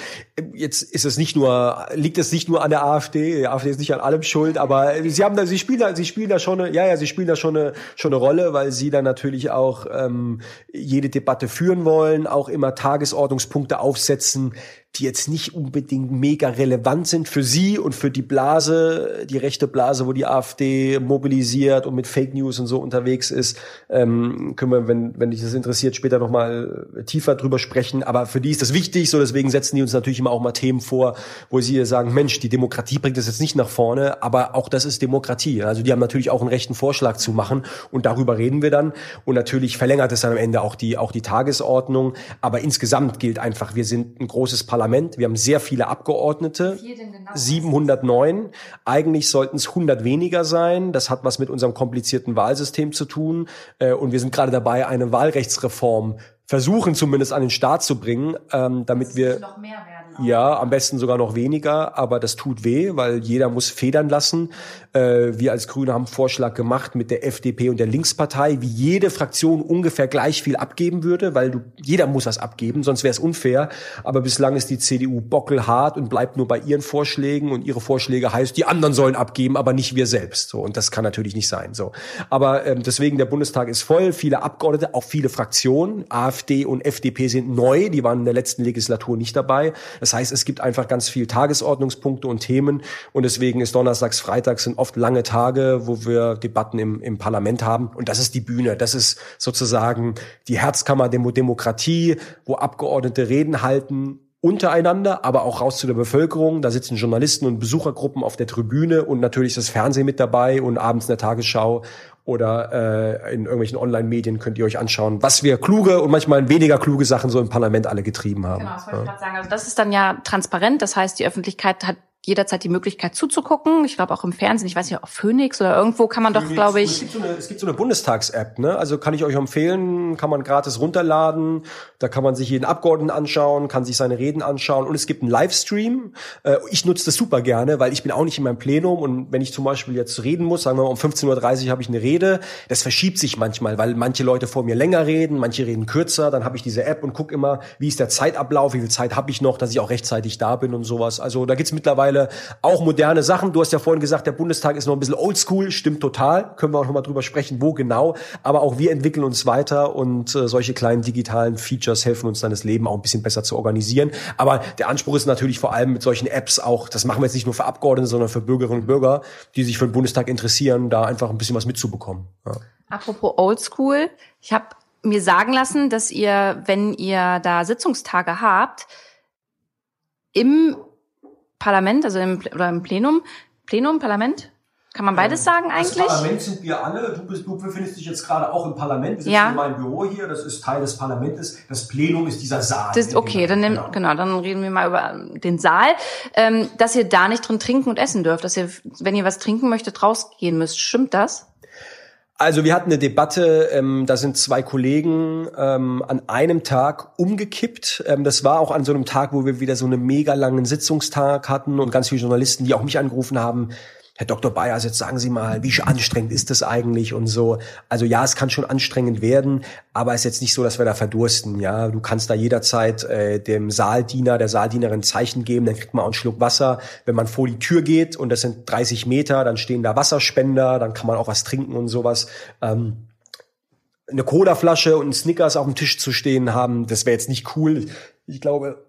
Speaker 2: Jetzt ist es nicht nur, liegt es nicht nur an der AfD. Die AfD ist nicht an allem schuld, aber sie haben da, sie spielen da, sie spielen da schon eine, ja, ja, sie spielen da schon eine, schon eine Rolle, weil sie dann natürlich auch ähm, jede Debatte führen wollen, auch immer Tagesordnungspunkte aufsetzen, die jetzt nicht unbedingt mega relevant sind für sie und für die Blase, die rechte Blase, wo die AfD mobilisiert und mit Fake News und so unterwegs ist. Ähm, können wir, wenn, wenn dich das interessiert, später nochmal tiefer drüber sprechen. Aber für die ist das wichtig, so deswegen setzen die uns natürlich immer auch mal Themen vor, wo sie sagen, Mensch, die Demokratie bringt das jetzt nicht nach vorne, aber auch das ist Demokratie. Also die haben natürlich auch einen rechten Vorschlag zu machen und darüber reden wir dann. Und natürlich verlängert es dann am Ende auch die, auch die Tagesordnung. Aber insgesamt gilt einfach, wir sind ein großes Parlament Parlament. Wir haben sehr viele Abgeordnete. Genau? 709. Eigentlich sollten es 100 weniger sein. Das hat was mit unserem komplizierten Wahlsystem zu tun. Äh, und wir sind gerade dabei, eine Wahlrechtsreform versuchen zumindest an den Start zu bringen, ähm, damit wir noch mehr werden. Ja, am besten sogar noch weniger, aber das tut weh, weil jeder muss federn lassen. Äh, wir als Grüne haben einen Vorschlag gemacht mit der FDP und der Linkspartei, wie jede Fraktion ungefähr gleich viel abgeben würde, weil du, jeder muss das abgeben, sonst wäre es unfair. Aber bislang ist die CDU bockelhart und bleibt nur bei ihren Vorschlägen und ihre Vorschläge heißt, die anderen sollen abgeben, aber nicht wir selbst. So und das kann natürlich nicht sein. So, aber ähm, deswegen der Bundestag ist voll, viele Abgeordnete, auch viele Fraktionen, AfD und FDP sind neu, die waren in der letzten Legislatur nicht dabei. Das heißt, es gibt einfach ganz viel Tagesordnungspunkte und Themen und deswegen ist Donnerstags, Freitags sind oft lange Tage, wo wir Debatten im, im Parlament haben und das ist die Bühne. Das ist sozusagen die Herzkammer der Demokratie, wo Abgeordnete Reden halten untereinander, aber auch raus zu der Bevölkerung. Da sitzen Journalisten und Besuchergruppen auf der Tribüne und natürlich ist das Fernsehen mit dabei und abends in der Tagesschau oder äh, in irgendwelchen Online-Medien könnt ihr euch anschauen, was wir kluge und manchmal weniger kluge Sachen so im Parlament alle getrieben haben.
Speaker 1: Genau, das wollte ja. ich gerade sagen. Also das ist dann ja transparent. Das heißt, die Öffentlichkeit hat jederzeit die Möglichkeit zuzugucken. Ich glaube auch im Fernsehen, ich weiß nicht, auf Phoenix oder irgendwo kann man Phoenix, doch, glaube ich.
Speaker 2: Es gibt so eine, es gibt so eine Bundestags-App, ne? Also kann ich euch empfehlen, kann man gratis runterladen. Da kann man sich jeden Abgeordneten anschauen, kann sich seine Reden anschauen und es gibt einen Livestream. Äh, ich nutze das super gerne, weil ich bin auch nicht in meinem Plenum und wenn ich zum Beispiel jetzt reden muss, sagen wir mal um 15.30 Uhr habe ich eine Rede, das verschiebt sich manchmal, weil manche Leute vor mir länger reden, manche reden kürzer, dann habe ich diese App und gucke immer, wie ist der Zeitablauf, wie viel Zeit habe ich noch, dass ich auch rechtzeitig da bin und sowas. Also da gibt's mittlerweile mittlerweile auch moderne Sachen. Du hast ja vorhin gesagt, der Bundestag ist noch ein bisschen oldschool, stimmt total. Können wir auch noch drüber sprechen, wo genau. Aber auch wir entwickeln uns weiter und äh, solche kleinen digitalen Features helfen uns dann das Leben auch ein bisschen besser zu organisieren. Aber der Anspruch ist natürlich vor allem mit solchen Apps auch, das machen wir jetzt nicht nur für Abgeordnete, sondern für Bürgerinnen und Bürger, die sich für den Bundestag interessieren, da einfach ein bisschen was mitzubekommen. Ja.
Speaker 1: Apropos oldschool, ich habe mir sagen lassen, dass ihr, wenn ihr da Sitzungstage habt, im Parlament, also im, oder im Plenum, Plenum, Parlament? Kann man beides sagen eigentlich? Das
Speaker 2: Parlament sind wir alle. Du, bist, du befindest dich jetzt gerade auch im Parlament. Wir sitzen ja. in meinem Büro hier. Das ist Teil des Parlaments. Das Plenum ist dieser Saal.
Speaker 1: Das, okay, dann nehm, genau. genau, dann reden wir mal über den Saal. Ähm, dass ihr da nicht drin trinken und essen dürft. Dass ihr, wenn ihr was trinken möchtet, rausgehen müsst. Stimmt das?
Speaker 2: Also wir hatten eine Debatte, ähm, da sind zwei Kollegen ähm, an einem Tag umgekippt. Ähm, das war auch an so einem Tag, wo wir wieder so einen mega langen Sitzungstag hatten und ganz viele Journalisten, die auch mich angerufen haben, Herr Dr. Bayers, jetzt sagen Sie mal, wie anstrengend ist das eigentlich und so. Also ja, es kann schon anstrengend werden, aber es ist jetzt nicht so, dass wir da verdursten. Ja, du kannst da jederzeit äh, dem Saaldiener, der Saaldienerin Zeichen geben, dann kriegt man auch einen Schluck Wasser. Wenn man vor die Tür geht und das sind 30 Meter, dann stehen da Wasserspender, dann kann man auch was trinken und sowas. Ähm, eine Colaflasche und ein Snickers auf dem Tisch zu stehen haben, das wäre jetzt nicht cool. Ich glaube,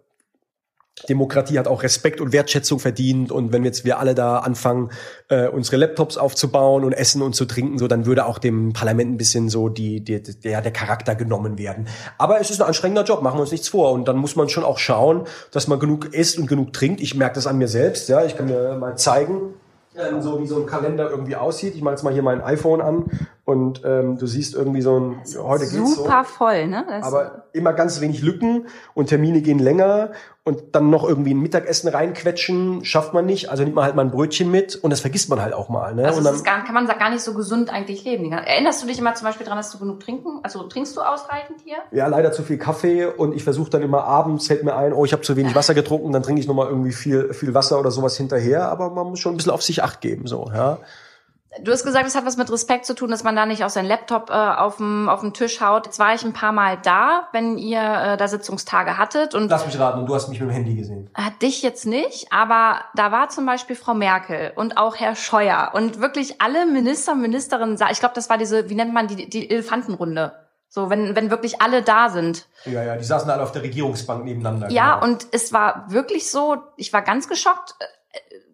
Speaker 2: Demokratie hat auch Respekt und Wertschätzung verdient und wenn jetzt wir alle da anfangen, äh, unsere Laptops aufzubauen und essen und zu trinken, so dann würde auch dem Parlament ein bisschen so die, die der der Charakter genommen werden. Aber es ist ein anstrengender Job, machen wir uns nichts vor und dann muss man schon auch schauen, dass man genug isst und genug trinkt. Ich merke das an mir selbst, ja, ich kann mir mal zeigen, ähm, so wie so ein Kalender irgendwie aussieht. Ich mache jetzt mal hier mein iPhone an und ähm, du siehst irgendwie so ein, heute geht's
Speaker 1: Super so, voll, ne?
Speaker 2: Das aber immer ganz wenig Lücken und Termine gehen länger und dann noch irgendwie ein Mittagessen reinquetschen, schafft man nicht. Also nimmt man halt mal ein Brötchen mit und das vergisst man halt auch mal. Ne?
Speaker 1: Also
Speaker 2: und
Speaker 1: dann, gar, kann man gar nicht so gesund eigentlich leben. Erinnerst du dich immer zum Beispiel daran, dass du genug trinken? Also trinkst du ausreichend hier?
Speaker 2: Ja, leider zu viel Kaffee und ich versuche dann immer abends, fällt mir ein, oh, ich habe zu wenig Wasser getrunken, dann trinke ich nochmal irgendwie viel, viel Wasser oder sowas hinterher. Aber man muss schon ein bisschen auf sich acht geben. so ja.
Speaker 1: Du hast gesagt, es hat was mit Respekt zu tun, dass man da nicht auf seinen Laptop äh, auf dem auf den Tisch haut. Jetzt war ich ein paar Mal da, wenn ihr äh, da Sitzungstage hattet und
Speaker 2: lass mich raten, und du hast mich mit dem Handy gesehen.
Speaker 1: Hat dich jetzt nicht, aber da war zum Beispiel Frau Merkel und auch Herr Scheuer und wirklich alle Minister, Ministerinnen. Ich glaube, das war diese, wie nennt man die die Elefantenrunde. So, wenn, wenn wirklich alle da sind.
Speaker 2: Ja, ja, die saßen alle auf der Regierungsbank nebeneinander.
Speaker 1: Ja, genau. und es war wirklich so, ich war ganz geschockt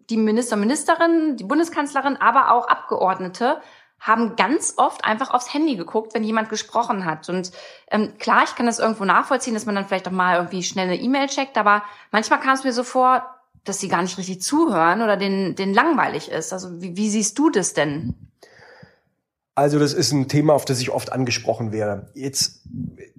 Speaker 1: die Minister, Ministerin, die Bundeskanzlerin, aber auch Abgeordnete haben ganz oft einfach aufs Handy geguckt, wenn jemand gesprochen hat. Und ähm, klar, ich kann das irgendwo nachvollziehen, dass man dann vielleicht auch mal irgendwie schnell eine E-Mail checkt, aber manchmal kam es mir so vor, dass sie gar nicht richtig zuhören oder den, den langweilig ist. Also wie, wie siehst du das denn?
Speaker 2: Also das ist ein Thema, auf das ich oft angesprochen werde. Jetzt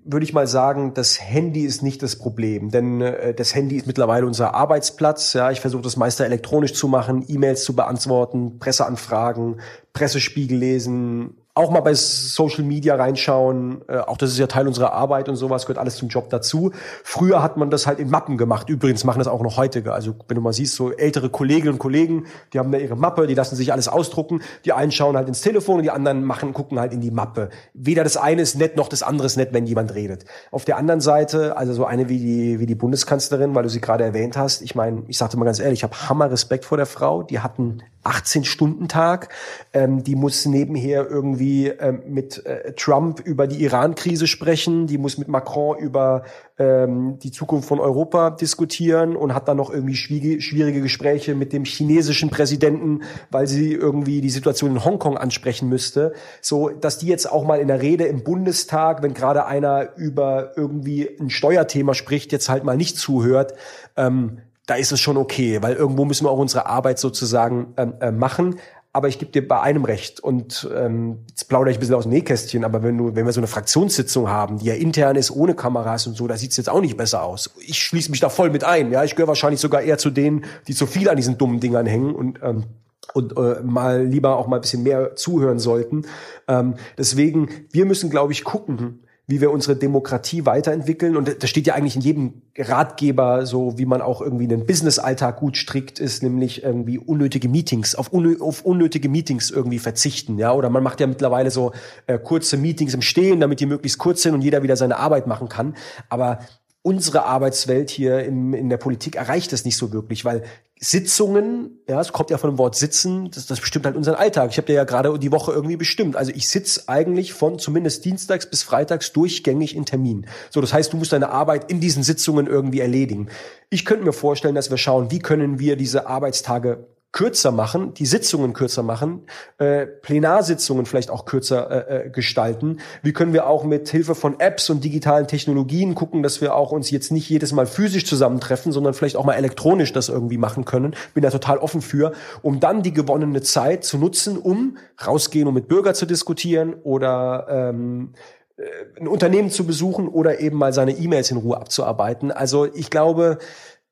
Speaker 2: würde ich mal sagen, das Handy ist nicht das Problem, denn äh, das Handy ist mittlerweile unser Arbeitsplatz. Ja, ich versuche das meiste elektronisch zu machen, E-Mails zu beantworten, Presseanfragen, Pressespiegel lesen, auch mal bei Social Media reinschauen. Äh, auch das ist ja Teil unserer Arbeit und sowas, gehört alles zum Job dazu. Früher hat man das halt in Mappen gemacht. Übrigens machen das auch noch heutige. Also wenn du mal siehst, so ältere Kolleginnen und Kollegen, die haben da ihre Mappe, die lassen sich alles ausdrucken. Die einen schauen halt ins Telefon und die anderen machen, gucken halt in die Mappe. Weder das eine ist nett, noch das andere ist nett, wenn jemand redet. Auf der anderen Seite, also so eine wie die, wie die Bundeskanzlerin, weil du sie gerade erwähnt hast. Ich meine, ich sagte mal ganz ehrlich, ich habe Hammer Respekt vor der Frau. Die hatten 18-Stunden-Tag. Ähm, die muss nebenher irgendwie ähm, mit äh, Trump über die Iran-Krise sprechen. Die muss mit Macron über ähm, die Zukunft von Europa diskutieren und hat dann noch irgendwie schwierige Gespräche mit dem chinesischen Präsidenten, weil sie irgendwie die Situation in Hongkong ansprechen müsste. So, dass die jetzt auch mal in der Rede im Bundestag, wenn gerade einer über irgendwie ein Steuerthema spricht, jetzt halt mal nicht zuhört. Ähm, da ist es schon okay, weil irgendwo müssen wir auch unsere Arbeit sozusagen ähm, äh, machen. Aber ich gebe dir bei einem recht und ähm, jetzt plaudere ich ein bisschen aus dem Nähkästchen, aber wenn du, wenn wir so eine Fraktionssitzung haben, die ja intern ist, ohne Kameras und so, da sieht's jetzt auch nicht besser aus. Ich schließe mich da voll mit ein. Ja, ich gehöre wahrscheinlich sogar eher zu denen, die zu viel an diesen dummen Dingern hängen und ähm, und äh, mal lieber auch mal ein bisschen mehr zuhören sollten. Ähm, deswegen, wir müssen, glaube ich, gucken, wie wir unsere Demokratie weiterentwickeln. Und das steht ja eigentlich in jedem Ratgeber, so wie man auch irgendwie einen Business-Alltag gut strickt, ist nämlich irgendwie unnötige Meetings, auf, unnö auf unnötige Meetings irgendwie verzichten. Ja, oder man macht ja mittlerweile so äh, kurze Meetings im Stehen, damit die möglichst kurz sind und jeder wieder seine Arbeit machen kann. Aber unsere Arbeitswelt hier im, in der Politik erreicht das nicht so wirklich, weil Sitzungen, ja, es kommt ja von dem Wort sitzen, das, das bestimmt halt unseren Alltag. Ich habe dir ja gerade die Woche irgendwie bestimmt. Also ich sitz eigentlich von zumindest dienstags bis freitags durchgängig in Termin. So, das heißt, du musst deine Arbeit in diesen Sitzungen irgendwie erledigen. Ich könnte mir vorstellen, dass wir schauen, wie können wir diese Arbeitstage kürzer machen, die Sitzungen kürzer machen, äh, Plenarsitzungen vielleicht auch kürzer äh, äh, gestalten. Wie können wir auch mit Hilfe von Apps und digitalen Technologien gucken, dass wir auch uns jetzt nicht jedes Mal physisch zusammentreffen, sondern vielleicht auch mal elektronisch das irgendwie machen können. Bin da total offen für, um dann die gewonnene Zeit zu nutzen, um rausgehen und mit Bürger zu diskutieren oder ähm, äh, ein Unternehmen zu besuchen oder eben mal seine E-Mails in Ruhe abzuarbeiten. Also ich glaube,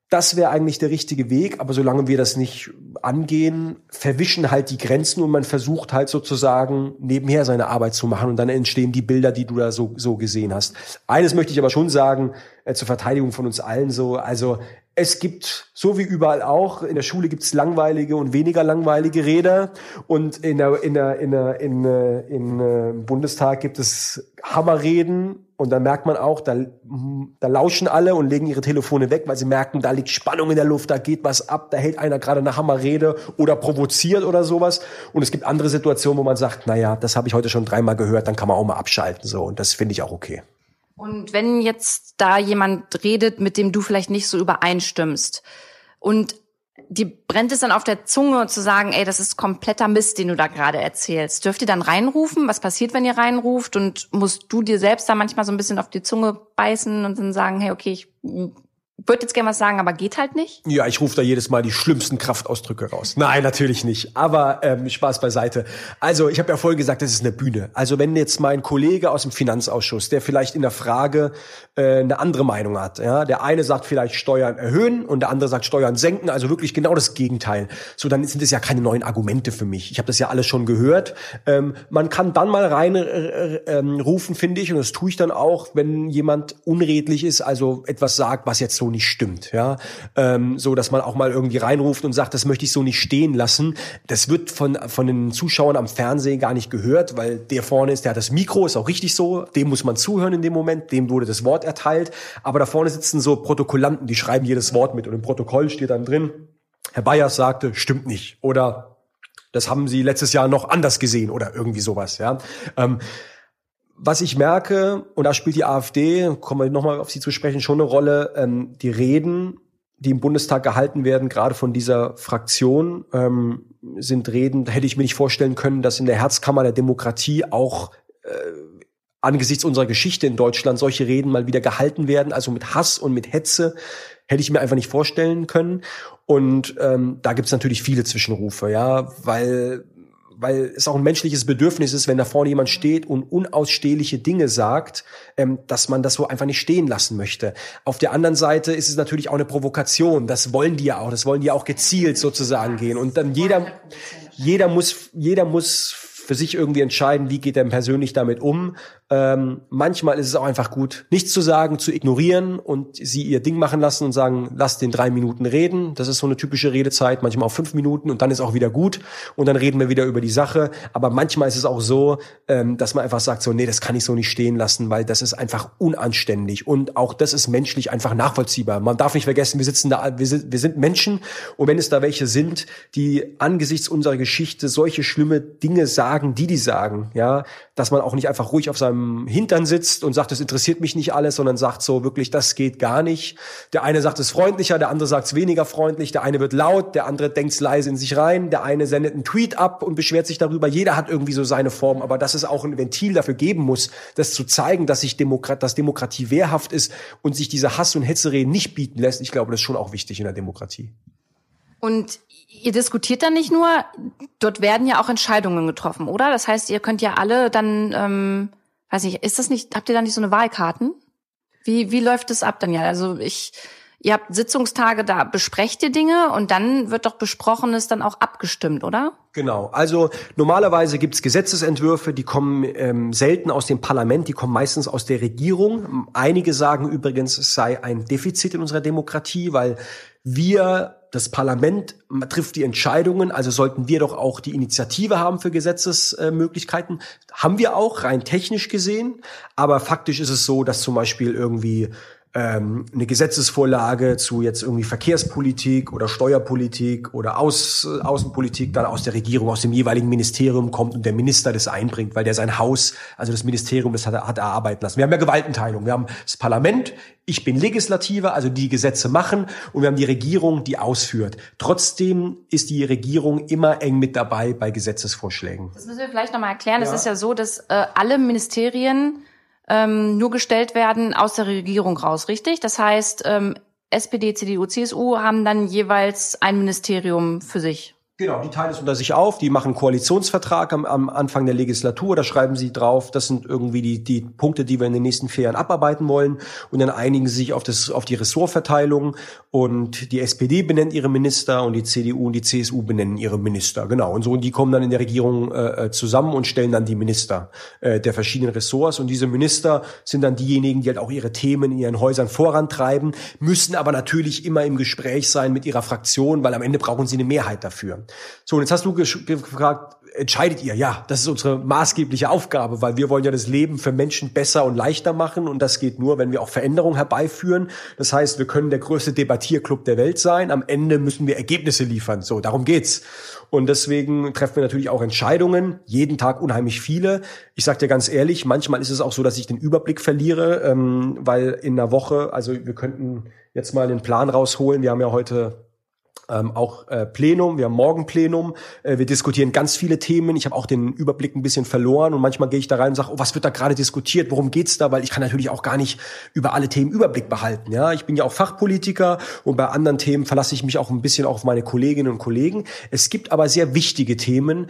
Speaker 2: das wäre eigentlich der richtige Weg, aber solange wir das nicht angehen, verwischen halt die Grenzen und man versucht halt sozusagen nebenher seine Arbeit zu machen und dann entstehen die Bilder, die du da so, so gesehen hast. Eines möchte ich aber schon sagen, äh, zur Verteidigung von uns allen so, also es gibt, so wie überall auch, in der Schule gibt es langweilige und weniger langweilige Räder und in der, in der, in der, in, äh, in, in, äh, im Bundestag gibt es Hammerreden und dann merkt man auch, da, da lauschen alle und legen ihre Telefone weg, weil sie merken, da liegt Spannung in der Luft, da geht was ab, da hält einer gerade eine Hammerrede oder provoziert oder sowas. Und es gibt andere Situationen, wo man sagt, na ja, das habe ich heute schon dreimal gehört, dann kann man auch mal abschalten so und das finde ich auch okay.
Speaker 1: Und wenn jetzt da jemand redet, mit dem du vielleicht nicht so übereinstimmst und die brennt es dann auf der Zunge zu sagen, ey, das ist kompletter Mist, den du da gerade erzählst. Dürft ihr dann reinrufen? Was passiert, wenn ihr reinruft? Und musst du dir selbst da manchmal so ein bisschen auf die Zunge beißen und dann sagen, hey, okay, ich würde jetzt gerne was sagen, aber geht halt nicht?
Speaker 2: Ja, ich rufe da jedes Mal die schlimmsten Kraftausdrücke raus. Nein, natürlich nicht. Aber ähm, Spaß beiseite. Also, ich habe ja vorhin gesagt, das ist eine Bühne. Also, wenn jetzt mein Kollege aus dem Finanzausschuss, der vielleicht in der Frage äh, eine andere Meinung hat, ja, der eine sagt vielleicht Steuern erhöhen und der andere sagt Steuern senken, also wirklich genau das Gegenteil. So, dann sind es ja keine neuen Argumente für mich. Ich habe das ja alles schon gehört. Ähm, man kann dann mal rein äh, äh, rufen, finde ich, und das tue ich dann auch, wenn jemand unredlich ist, also etwas sagt, was jetzt so nicht stimmt, ja, ähm, so dass man auch mal irgendwie reinruft und sagt, das möchte ich so nicht stehen lassen. Das wird von von den Zuschauern am Fernsehen gar nicht gehört, weil der vorne ist, der hat das Mikro, ist auch richtig so, dem muss man zuhören in dem Moment, dem wurde das Wort erteilt, aber da vorne sitzen so Protokollanten, die schreiben jedes Wort mit. Und im Protokoll steht dann drin, Herr Bayers sagte, stimmt nicht. Oder das haben Sie letztes Jahr noch anders gesehen oder irgendwie sowas, ja. Ähm, was ich merke, und da spielt die AfD, kommen wir nochmal auf sie zu sprechen, schon eine Rolle, ähm, die Reden, die im Bundestag gehalten werden, gerade von dieser Fraktion, ähm, sind Reden, da hätte ich mir nicht vorstellen können, dass in der Herzkammer der Demokratie auch äh, angesichts unserer Geschichte in Deutschland solche Reden mal wieder gehalten werden, also mit Hass und mit Hetze, hätte ich mir einfach nicht vorstellen können. Und ähm, da gibt's natürlich viele Zwischenrufe, ja, weil weil es auch ein menschliches Bedürfnis ist, wenn da vorne jemand steht und unausstehliche Dinge sagt, ähm, dass man das so einfach nicht stehen lassen möchte. Auf der anderen Seite ist es natürlich auch eine Provokation. Das wollen die ja auch. Das wollen die ja auch gezielt sozusagen gehen. Und dann jeder, jeder muss, jeder muss für sich irgendwie entscheiden, wie geht er persönlich damit um. Ähm, manchmal ist es auch einfach gut, nichts zu sagen, zu ignorieren und sie ihr Ding machen lassen und sagen, lass den drei Minuten reden. Das ist so eine typische Redezeit, manchmal auch fünf Minuten und dann ist auch wieder gut und dann reden wir wieder über die Sache. Aber manchmal ist es auch so, ähm, dass man einfach sagt, so, nee, das kann ich so nicht stehen lassen, weil das ist einfach unanständig und auch das ist menschlich einfach nachvollziehbar. Man darf nicht vergessen, wir sitzen da, wir sind, wir sind Menschen und wenn es da welche sind, die angesichts unserer Geschichte solche schlimme Dinge sagen, die die sagen, ja, dass man auch nicht einfach ruhig auf seinem Hintern sitzt und sagt, das interessiert mich nicht alles, sondern sagt so wirklich, das geht gar nicht. Der eine sagt es freundlicher, der andere sagt es weniger freundlich, der eine wird laut, der andere denkt leise in sich rein, der eine sendet einen Tweet ab und beschwert sich darüber. Jeder hat irgendwie so seine Form, aber dass es auch ein Ventil dafür geben muss, das zu zeigen, dass sich Demokrat, dass Demokratie wehrhaft ist und sich diese Hass- und Hetzereden nicht bieten lässt, ich glaube, das ist schon auch wichtig in der Demokratie.
Speaker 1: Und ihr diskutiert dann nicht nur, dort werden ja auch Entscheidungen getroffen, oder? Das heißt, ihr könnt ja alle dann, ähm, weiß nicht, ist das nicht, habt ihr da nicht so eine Wahlkarten? Wie, wie läuft das ab dann ja? Also ich, ihr habt Sitzungstage, da besprecht ihr Dinge und dann wird doch Besprochenes dann auch abgestimmt, oder?
Speaker 2: Genau. Also normalerweise gibt's Gesetzesentwürfe, die kommen ähm, selten aus dem Parlament, die kommen meistens aus der Regierung. Einige sagen übrigens, es sei ein Defizit in unserer Demokratie, weil wir das Parlament trifft die Entscheidungen, also sollten wir doch auch die Initiative haben für Gesetzesmöglichkeiten. Haben wir auch, rein technisch gesehen. Aber faktisch ist es so, dass zum Beispiel irgendwie ähm, eine Gesetzesvorlage zu jetzt irgendwie Verkehrspolitik oder Steuerpolitik oder Aus, Außenpolitik dann aus der Regierung, aus dem jeweiligen Ministerium kommt und der Minister das einbringt, weil der sein Haus, also das Ministerium, das hat, hat erarbeiten lassen. Wir haben ja Gewaltenteilung. Wir haben das Parlament, ich bin Legislative, also die Gesetze machen und wir haben die Regierung, die ausführt. Trotzdem ist die Regierung immer eng mit dabei bei Gesetzesvorschlägen.
Speaker 1: Das müssen wir vielleicht nochmal erklären. Es ist ja so, dass äh, alle Ministerien ähm, nur gestellt werden aus der Regierung raus, richtig? Das heißt, ähm, SPD, CDU, CSU haben dann jeweils ein Ministerium für sich.
Speaker 2: Genau, die teilen es unter sich auf, die machen einen Koalitionsvertrag am, am Anfang der Legislatur, da schreiben sie drauf, das sind irgendwie die, die Punkte, die wir in den nächsten vier Jahren abarbeiten wollen. Und dann einigen sie sich auf, das, auf die Ressortverteilung. Und die SPD benennt ihre Minister und die CDU und die CSU benennen ihre Minister, genau. Und so, und die kommen dann in der Regierung äh, äh, zusammen und stellen dann die Minister äh, der verschiedenen Ressorts. Und diese Minister sind dann diejenigen, die halt auch ihre Themen in ihren Häusern vorantreiben, müssen aber natürlich immer im Gespräch sein mit ihrer Fraktion, weil am Ende brauchen sie eine Mehrheit dafür. So, und jetzt hast du gefragt, entscheidet ihr? Ja, das ist unsere maßgebliche Aufgabe, weil wir wollen ja das Leben für Menschen besser und leichter machen und das geht nur, wenn wir auch Veränderungen herbeiführen. Das heißt, wir können der größte Debattierclub der Welt sein. Am Ende müssen wir Ergebnisse liefern. So, darum geht's. Und deswegen treffen wir natürlich auch Entscheidungen, jeden Tag unheimlich viele. Ich sage dir ganz ehrlich, manchmal ist es auch so, dass ich den Überblick verliere, ähm, weil in einer Woche, also wir könnten jetzt mal den Plan rausholen. Wir haben ja heute ähm, auch äh, Plenum, wir haben morgen Plenum, äh, wir diskutieren ganz viele Themen. Ich habe auch den Überblick ein bisschen verloren und manchmal gehe ich da rein und sage, oh, was wird da gerade diskutiert, worum geht's da? Weil ich kann natürlich auch gar nicht über alle Themen Überblick behalten. Ja, ich bin ja auch Fachpolitiker und bei anderen Themen verlasse ich mich auch ein bisschen auf meine Kolleginnen und Kollegen. Es gibt aber sehr wichtige Themen,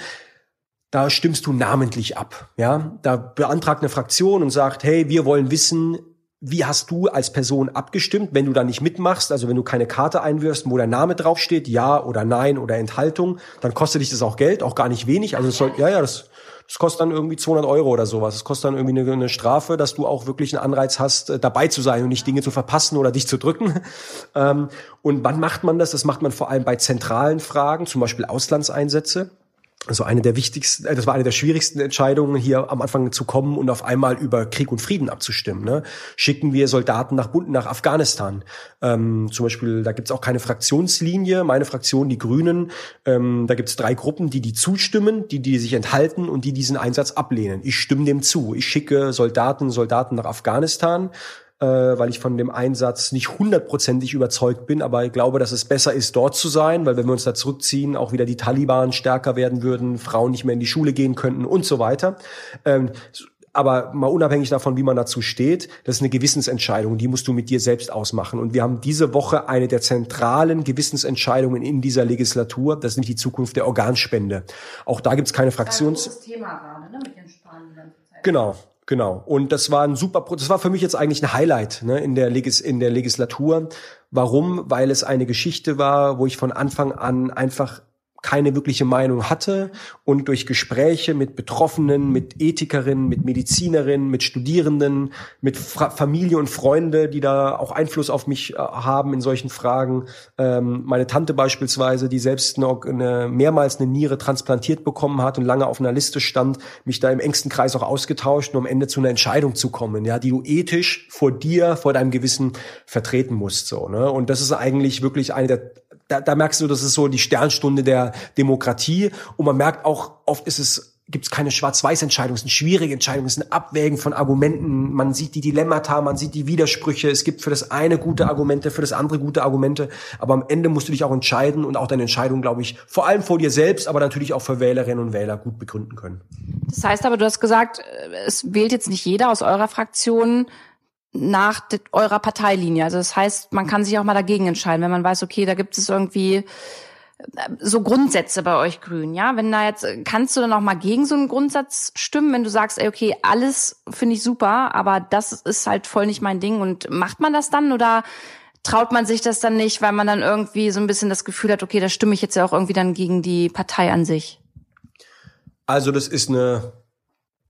Speaker 2: da stimmst du namentlich ab. Ja, da beantragt eine Fraktion und sagt, hey, wir wollen wissen, wie hast du als Person abgestimmt, wenn du da nicht mitmachst, also wenn du keine Karte einwirfst, wo der Name draufsteht, ja oder nein oder Enthaltung, dann kostet dich das auch Geld, auch gar nicht wenig. Also es soll, ja, ja, das, das kostet dann irgendwie 200 Euro oder sowas. Das kostet dann irgendwie eine, eine Strafe, dass du auch wirklich einen Anreiz hast, äh, dabei zu sein und nicht Dinge zu verpassen oder dich zu drücken. Ähm, und wann macht man das? Das macht man vor allem bei zentralen Fragen, zum Beispiel Auslandseinsätze also eine der wichtigsten, äh, das war eine der schwierigsten Entscheidungen, hier am Anfang zu kommen und auf einmal über Krieg und Frieden abzustimmen. Ne? Schicken wir Soldaten nach Bund nach Afghanistan? Ähm, zum Beispiel, da gibt's auch keine Fraktionslinie. Meine Fraktion, die Grünen, ähm, da gibt's drei Gruppen, die die zustimmen, die die sich enthalten und die diesen Einsatz ablehnen. Ich stimme dem zu. Ich schicke Soldaten, Soldaten nach Afghanistan äh, weil ich von dem Einsatz nicht hundertprozentig überzeugt bin, aber ich glaube, dass es besser ist, dort zu sein, weil wenn wir uns da zurückziehen, auch wieder die Taliban stärker werden würden, Frauen nicht mehr in die Schule gehen könnten und so weiter. Ähm, aber mal unabhängig davon, wie man dazu steht, das ist eine Gewissensentscheidung, die musst du mit dir selbst ausmachen. Und wir haben diese Woche eine der zentralen Gewissensentscheidungen in dieser Legislatur, das ist nämlich die Zukunft der Organspende. Auch da gibt's keine Fraktions... Das ist ein Thema gerade, ne, mit den Sparen. Genau, Genau. Und das war ein super, das war für mich jetzt eigentlich ein Highlight ne, in, der Legis, in der Legislatur. Warum? Weil es eine Geschichte war, wo ich von Anfang an einfach keine wirkliche Meinung hatte und durch Gespräche mit Betroffenen, mit Ethikerinnen, mit Medizinerinnen, mit Studierenden, mit Fra Familie und Freunde, die da auch Einfluss auf mich äh, haben in solchen Fragen. Ähm, meine Tante beispielsweise, die selbst noch eine, mehrmals eine Niere transplantiert bekommen hat und lange auf einer Liste stand, mich da im engsten Kreis auch ausgetauscht, um am Ende zu einer Entscheidung zu kommen, ja, die du ethisch vor dir, vor deinem Gewissen vertreten musst, so, ne? Und das ist eigentlich wirklich eine der da, da merkst du, das ist so die Sternstunde der Demokratie. Und man merkt auch, oft ist es gibt es keine Schwarz-Weiß-Entscheidung, es sind schwierige Entscheidungen, es sind Abwägen von Argumenten, man sieht die Dilemmata, man sieht die Widersprüche, es gibt für das eine gute Argumente, für das andere gute Argumente, aber am Ende musst du dich auch entscheiden und auch deine Entscheidung, glaube ich, vor allem vor dir selbst, aber natürlich auch für Wählerinnen und Wähler gut begründen können.
Speaker 1: Das heißt aber, du hast gesagt, es wählt jetzt nicht jeder aus eurer Fraktion nach eurer Parteilinie. Also das heißt, man kann sich auch mal dagegen entscheiden, wenn man weiß, okay, da gibt es irgendwie äh, so Grundsätze bei euch Grün, ja? Wenn da jetzt, kannst du dann auch mal gegen so einen Grundsatz stimmen, wenn du sagst, ey, okay, alles finde ich super, aber das ist halt voll nicht mein Ding und macht man das dann oder traut man sich das dann nicht, weil man dann irgendwie so ein bisschen das Gefühl hat, okay, da stimme ich jetzt ja auch irgendwie dann gegen die Partei an sich?
Speaker 2: Also das ist eine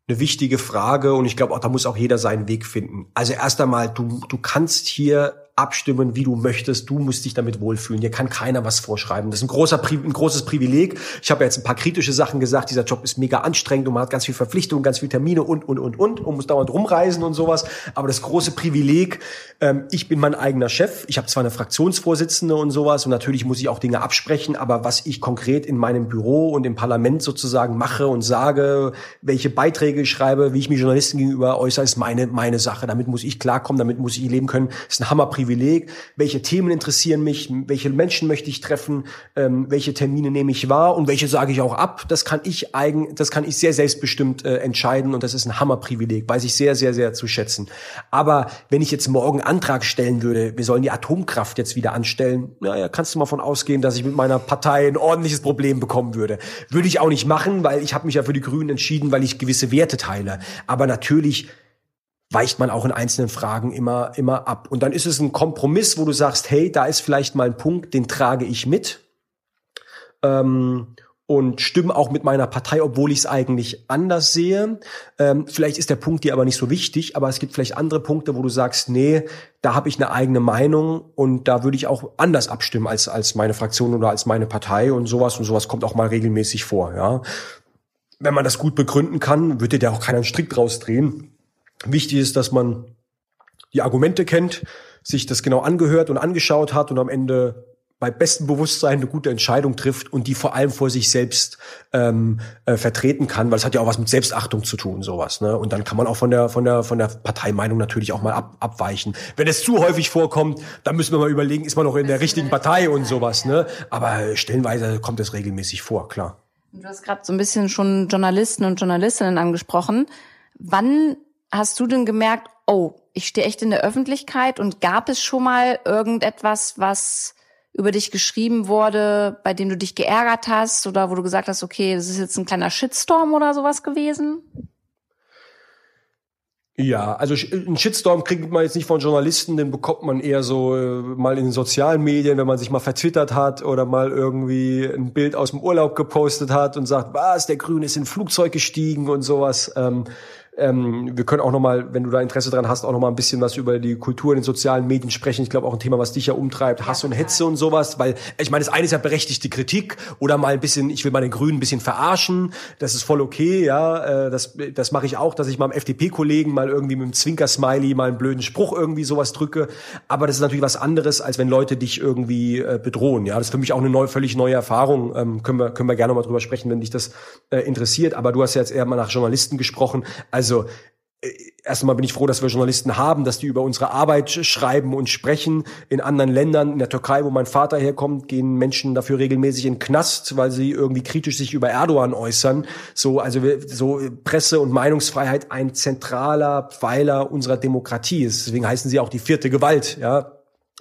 Speaker 2: eine wichtige Frage und ich glaube auch, da muss auch jeder seinen Weg finden. Also erst einmal, du, du kannst hier abstimmen, wie du möchtest. Du musst dich damit wohlfühlen. Dir kann keiner was vorschreiben. Das ist ein großer, ein großes Privileg. Ich habe jetzt ein paar kritische Sachen gesagt. Dieser Job ist mega anstrengend und man hat ganz viel Verpflichtungen, ganz viel Termine und, und, und, und und muss dauernd rumreisen und sowas. Aber das große Privileg, ähm, ich bin mein eigener Chef. Ich habe zwar eine Fraktionsvorsitzende und sowas und natürlich muss ich auch Dinge absprechen, aber was ich konkret in meinem Büro und im Parlament sozusagen mache und sage, welche Beiträge ich schreibe, wie ich mich Journalisten gegenüber äußere, ist meine, meine Sache. Damit muss ich klarkommen, damit muss ich leben können. Das ist ein Hammerprivileg Privileg, welche Themen interessieren mich, welche Menschen möchte ich treffen, ähm, welche Termine nehme ich wahr und welche sage ich auch ab. Das kann ich eigen, das kann ich sehr selbstbestimmt äh, entscheiden und das ist ein Hammerprivileg, weiß ich sehr, sehr, sehr zu schätzen. Aber wenn ich jetzt morgen Antrag stellen würde, wir sollen die Atomkraft jetzt wieder anstellen, naja, kannst du mal von ausgehen, dass ich mit meiner Partei ein ordentliches Problem bekommen würde. Würde ich auch nicht machen, weil ich habe mich ja für die Grünen entschieden, weil ich gewisse Werte teile. Aber natürlich weicht man auch in einzelnen Fragen immer, immer ab. Und dann ist es ein Kompromiss, wo du sagst, hey, da ist vielleicht mal ein Punkt, den trage ich mit. Ähm, und stimme auch mit meiner Partei, obwohl ich es eigentlich anders sehe. Ähm, vielleicht ist der Punkt dir aber nicht so wichtig, aber es gibt vielleicht andere Punkte, wo du sagst, nee, da habe ich eine eigene Meinung und da würde ich auch anders abstimmen als als meine Fraktion oder als meine Partei und sowas und sowas kommt auch mal regelmäßig vor. Ja, wenn man das gut begründen kann, würde dir auch keiner einen Strick draus drehen. Wichtig ist, dass man die Argumente kennt, sich das genau angehört und angeschaut hat und am Ende bei bestem Bewusstsein eine gute Entscheidung trifft und die vor allem vor sich selbst ähm, äh, vertreten kann, weil es hat ja auch was mit Selbstachtung zu tun, sowas. Ne? Und dann kann man auch von der von der von der Parteimeinung natürlich auch mal ab, abweichen. Wenn es zu häufig vorkommt, dann müssen wir mal überlegen, ist man noch in der richtigen Partei und sowas. Ne? Aber stellenweise kommt es regelmäßig vor, klar.
Speaker 1: Du hast gerade so ein bisschen schon Journalisten und Journalistinnen angesprochen. Wann hast du denn gemerkt, oh, ich stehe echt in der Öffentlichkeit und gab es schon mal irgendetwas, was über dich geschrieben wurde, bei dem du dich geärgert hast oder wo du gesagt hast, okay, das ist jetzt ein kleiner Shitstorm oder sowas gewesen?
Speaker 2: Ja, also ein Shitstorm kriegt man jetzt nicht von Journalisten, den bekommt man eher so äh, mal in den sozialen Medien, wenn man sich mal vertwittert hat oder mal irgendwie ein Bild aus dem Urlaub gepostet hat und sagt, was, der Grüne ist in ein Flugzeug gestiegen und sowas. Ähm, ähm, wir können auch noch mal, wenn du da Interesse dran hast, auch noch mal ein bisschen was über die Kultur in den sozialen Medien sprechen. Ich glaube auch ein Thema, was dich ja umtreibt, Hass und Hetze und sowas, weil ich meine, das eine ist ja berechtigte Kritik oder mal ein bisschen, ich will mal den Grünen ein bisschen verarschen. Das ist voll okay, ja. Äh, das das mache ich auch, dass ich meinem FDP-Kollegen mal irgendwie mit einem Zwinker-Smiley mal einen blöden Spruch irgendwie sowas drücke. Aber das ist natürlich was anderes, als wenn Leute dich irgendwie äh, bedrohen. Ja, das ist für mich auch eine neue, völlig neue Erfahrung. Ähm, können wir können wir gerne mal drüber sprechen, wenn dich das äh, interessiert. Aber du hast ja jetzt eher mal nach Journalisten gesprochen. Also also äh, erst einmal bin ich froh, dass wir Journalisten haben, dass die über unsere Arbeit schreiben und sprechen. In anderen Ländern, in der Türkei, wo mein Vater herkommt, gehen Menschen dafür regelmäßig in den Knast, weil sie irgendwie kritisch sich über Erdogan äußern. So, also so Presse- und Meinungsfreiheit ein zentraler Pfeiler unserer Demokratie ist. Deswegen heißen sie auch die vierte Gewalt, ja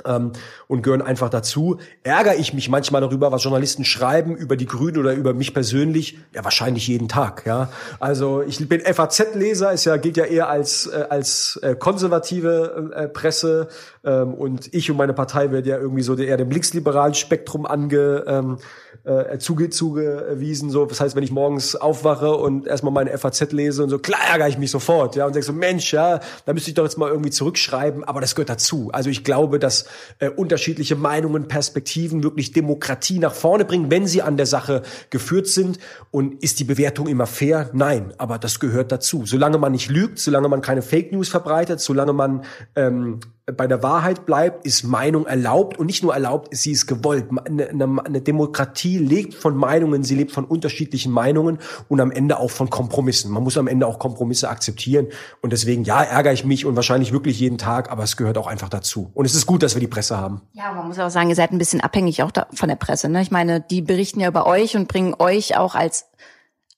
Speaker 2: ähm, und gehören einfach dazu. Ärgere ich mich manchmal darüber, was Journalisten schreiben über die Grünen oder über mich persönlich? Ja, wahrscheinlich jeden Tag. Ja, also ich bin FAZ-Leser, ist ja gilt ja eher als äh, als äh, konservative äh, Presse ähm, und ich und meine Partei wird ja irgendwie so eher dem linksliberalen Spektrum ange ähm, äh, zuge zugewiesen. So, das heißt, wenn ich morgens aufwache und erstmal meine FAZ lese und so, klar ärgere ich mich sofort, ja, und denke so, Mensch, ja, da müsste ich doch jetzt mal irgendwie zurückschreiben, aber das gehört dazu. Also ich glaube, dass äh, unterschiedliche Meinungen, Perspektiven wirklich Demokratie nach vorne bringen, wenn sie an der Sache geführt sind. Und ist die Bewertung immer fair? Nein, aber das gehört dazu. Solange man nicht lügt, solange man keine Fake News verbreitet, solange man ähm, bei der Wahrheit bleibt, ist Meinung erlaubt und nicht nur erlaubt, sie ist gewollt. Eine, eine, eine, Demokratie lebt von Meinungen, sie lebt von unterschiedlichen Meinungen und am Ende auch von Kompromissen. Man muss am Ende auch Kompromisse akzeptieren und deswegen, ja, ärgere ich mich und wahrscheinlich wirklich jeden Tag, aber es gehört auch einfach dazu. Und es ist gut, dass wir die Presse haben.
Speaker 1: Ja, man muss auch sagen, ihr seid ein bisschen abhängig auch von der Presse. Ne? Ich meine, die berichten ja über euch und bringen euch auch als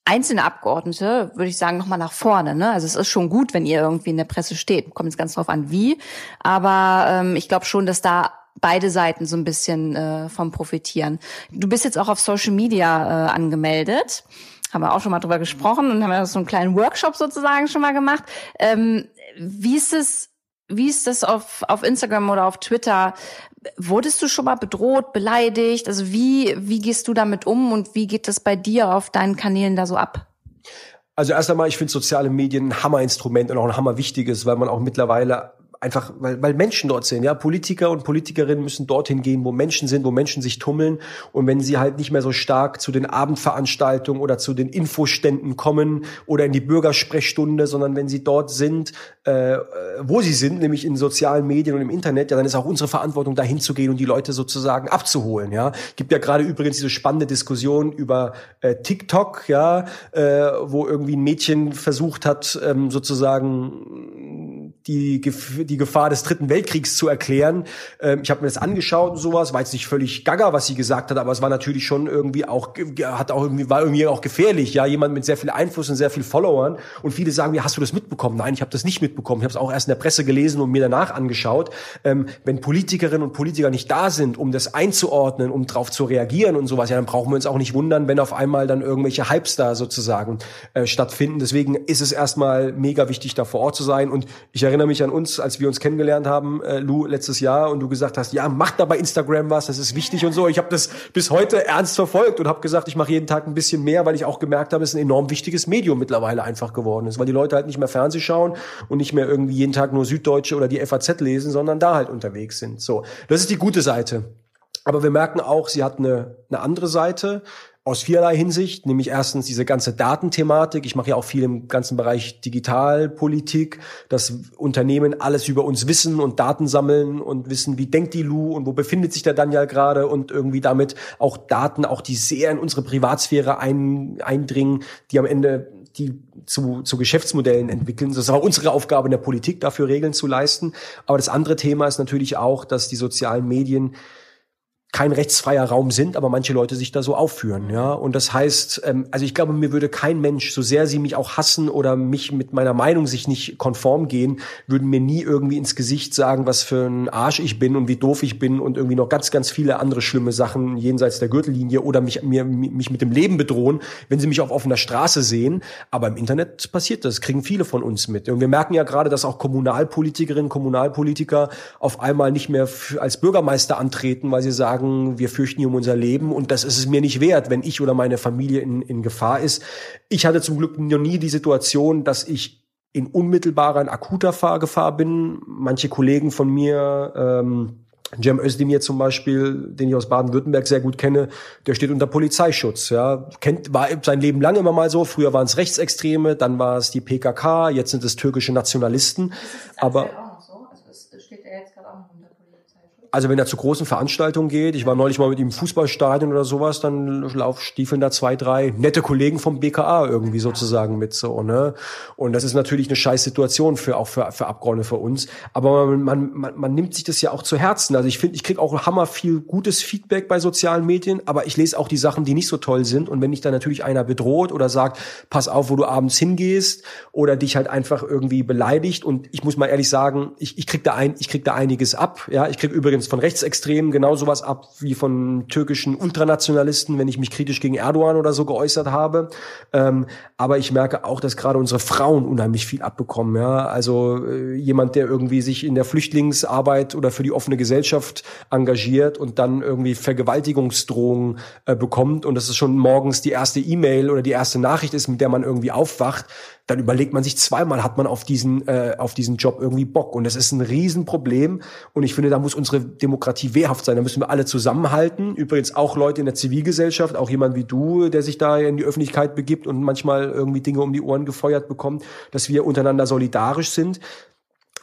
Speaker 1: einzelne Abgeordnete, würde ich sagen, nochmal nach vorne. Ne? Also es ist schon gut, wenn ihr irgendwie in der Presse steht. Kommt jetzt ganz drauf an, wie. Aber ähm, ich glaube schon, dass da beide Seiten so ein bisschen äh, vom profitieren. Du bist jetzt auch auf Social Media äh, angemeldet. Haben wir auch schon mal drüber gesprochen und haben ja so einen kleinen Workshop sozusagen schon mal gemacht. Ähm, wie ist es, wie ist das auf, auf Instagram oder auf Twitter? Wurdest du schon mal bedroht, beleidigt? Also wie, wie gehst du damit um und wie geht das bei dir auf deinen Kanälen da so ab?
Speaker 2: Also erst einmal, ich finde soziale Medien ein Hammerinstrument und auch ein hammerwichtiges, weil man auch mittlerweile einfach, weil, weil Menschen dort sind, ja. Politiker und Politikerinnen müssen dorthin gehen, wo Menschen sind, wo Menschen sich tummeln. Und wenn sie halt nicht mehr so stark zu den Abendveranstaltungen oder zu den Infoständen kommen oder in die Bürgersprechstunde, sondern wenn sie dort sind, äh, wo sie sind, nämlich in sozialen Medien und im Internet, ja, dann ist auch unsere Verantwortung, dahin zu gehen und die Leute sozusagen abzuholen, ja. Gibt ja gerade übrigens diese spannende Diskussion über äh, TikTok, ja, äh, wo irgendwie ein Mädchen versucht hat, ähm, sozusagen die die Gefahr des Dritten Weltkriegs zu erklären. Ähm, ich habe mir das angeschaut und sowas, war jetzt nicht völlig gaga, was sie gesagt hat, aber es war natürlich schon irgendwie auch, hat auch irgendwie, war irgendwie auch gefährlich. Ja, jemand mit sehr viel Einfluss und sehr viel Followern. Und viele sagen mir, hast du das mitbekommen? Nein, ich habe das nicht mitbekommen. Ich habe es auch erst in der Presse gelesen und mir danach angeschaut. Ähm, wenn Politikerinnen und Politiker nicht da sind, um das einzuordnen, um darauf zu reagieren und sowas, ja, dann brauchen wir uns auch nicht wundern, wenn auf einmal dann irgendwelche Hypes da sozusagen äh, stattfinden. Deswegen ist es erstmal mega wichtig, da vor Ort zu sein. Und ich erinnere mich an uns, als wir uns kennengelernt haben, äh, Lou, letztes Jahr und du gesagt hast, ja, mach da bei Instagram was, das ist wichtig und so. Ich habe das bis heute ernst verfolgt und habe gesagt, ich mache jeden Tag ein bisschen mehr, weil ich auch gemerkt habe, es ist ein enorm wichtiges Medium mittlerweile einfach geworden ist, weil die Leute halt nicht mehr Fernseh schauen und nicht mehr irgendwie jeden Tag nur Süddeutsche oder die FAZ lesen, sondern da halt unterwegs sind. So, das ist die gute Seite. Aber wir merken auch, sie hat eine, eine andere Seite aus vielerlei Hinsicht, nämlich erstens diese ganze Datenthematik. Ich mache ja auch viel im ganzen Bereich Digitalpolitik, dass Unternehmen alles über uns wissen und Daten sammeln und wissen, wie denkt die Lu und wo befindet sich der Daniel gerade und irgendwie damit auch Daten, auch die sehr in unsere Privatsphäre ein, eindringen, die am Ende die zu, zu Geschäftsmodellen entwickeln. Das ist auch unsere Aufgabe in der Politik, dafür Regeln zu leisten. Aber das andere Thema ist natürlich auch, dass die sozialen Medien kein rechtsfreier Raum sind, aber manche Leute sich da so aufführen, ja. Und das heißt, ähm, also ich glaube, mir würde kein Mensch, so sehr sie mich auch hassen oder mich mit meiner Meinung sich nicht konform gehen, würden mir nie irgendwie ins Gesicht sagen, was für ein Arsch ich bin und wie doof ich bin und irgendwie noch ganz, ganz viele andere schlimme Sachen jenseits der Gürtellinie oder mich, mir, mich mit dem Leben bedrohen, wenn sie mich auf offener Straße sehen. Aber im Internet passiert das, kriegen viele von uns mit. Und wir merken ja gerade, dass auch Kommunalpolitikerinnen, Kommunalpolitiker auf einmal nicht mehr als Bürgermeister antreten, weil sie sagen, sagen, wir fürchten hier um unser Leben und das ist es mir nicht wert, wenn ich oder meine Familie in, in Gefahr ist. Ich hatte zum Glück noch nie die Situation, dass ich in unmittelbarer, in akuter Gefahr bin. Manche Kollegen von mir, ähm, Cem Özdemir zum Beispiel, den ich aus Baden-Württemberg sehr gut kenne, der steht unter Polizeischutz. Ja, kennt war sein Leben lang immer mal so. Früher waren es Rechtsextreme, dann war es die PKK, jetzt sind es türkische Nationalisten. Aber also wenn er zu großen Veranstaltungen geht, ich war neulich mal mit ihm im Fußballstadion oder sowas, dann stiefeln da zwei, drei nette Kollegen vom BKA irgendwie sozusagen mit so, ne? Und das ist natürlich eine scheiß Situation für auch für, für Abgeordnete für uns. Aber man, man, man nimmt sich das ja auch zu Herzen. Also ich finde, ich kriege auch hammer viel gutes Feedback bei sozialen Medien, aber ich lese auch die Sachen, die nicht so toll sind. Und wenn dich da natürlich einer bedroht oder sagt, pass auf, wo du abends hingehst, oder dich halt einfach irgendwie beleidigt, und ich muss mal ehrlich sagen, ich, ich krieg da ein, ich krieg da einiges ab. Ja, ich krieg übrigens übrigens von Rechtsextremen genau sowas ab wie von türkischen Ultranationalisten, wenn ich mich kritisch gegen Erdogan oder so geäußert habe. Ähm, aber ich merke auch, dass gerade unsere Frauen unheimlich viel abbekommen. Ja? Also äh, jemand, der irgendwie sich in der Flüchtlingsarbeit oder für die offene Gesellschaft engagiert und dann irgendwie Vergewaltigungsdrohungen äh, bekommt und das ist schon morgens die erste E-Mail oder die erste Nachricht ist, mit der man irgendwie aufwacht, dann überlegt man sich zweimal, hat man auf diesen, äh, auf diesen Job irgendwie Bock. Und das ist ein Riesenproblem. Und ich finde, da muss unsere Demokratie wehrhaft sein. Da müssen wir alle zusammenhalten. Übrigens auch Leute in der Zivilgesellschaft, auch jemand wie du, der sich da in die Öffentlichkeit begibt und manchmal irgendwie Dinge um die Ohren gefeuert bekommt, dass wir untereinander solidarisch sind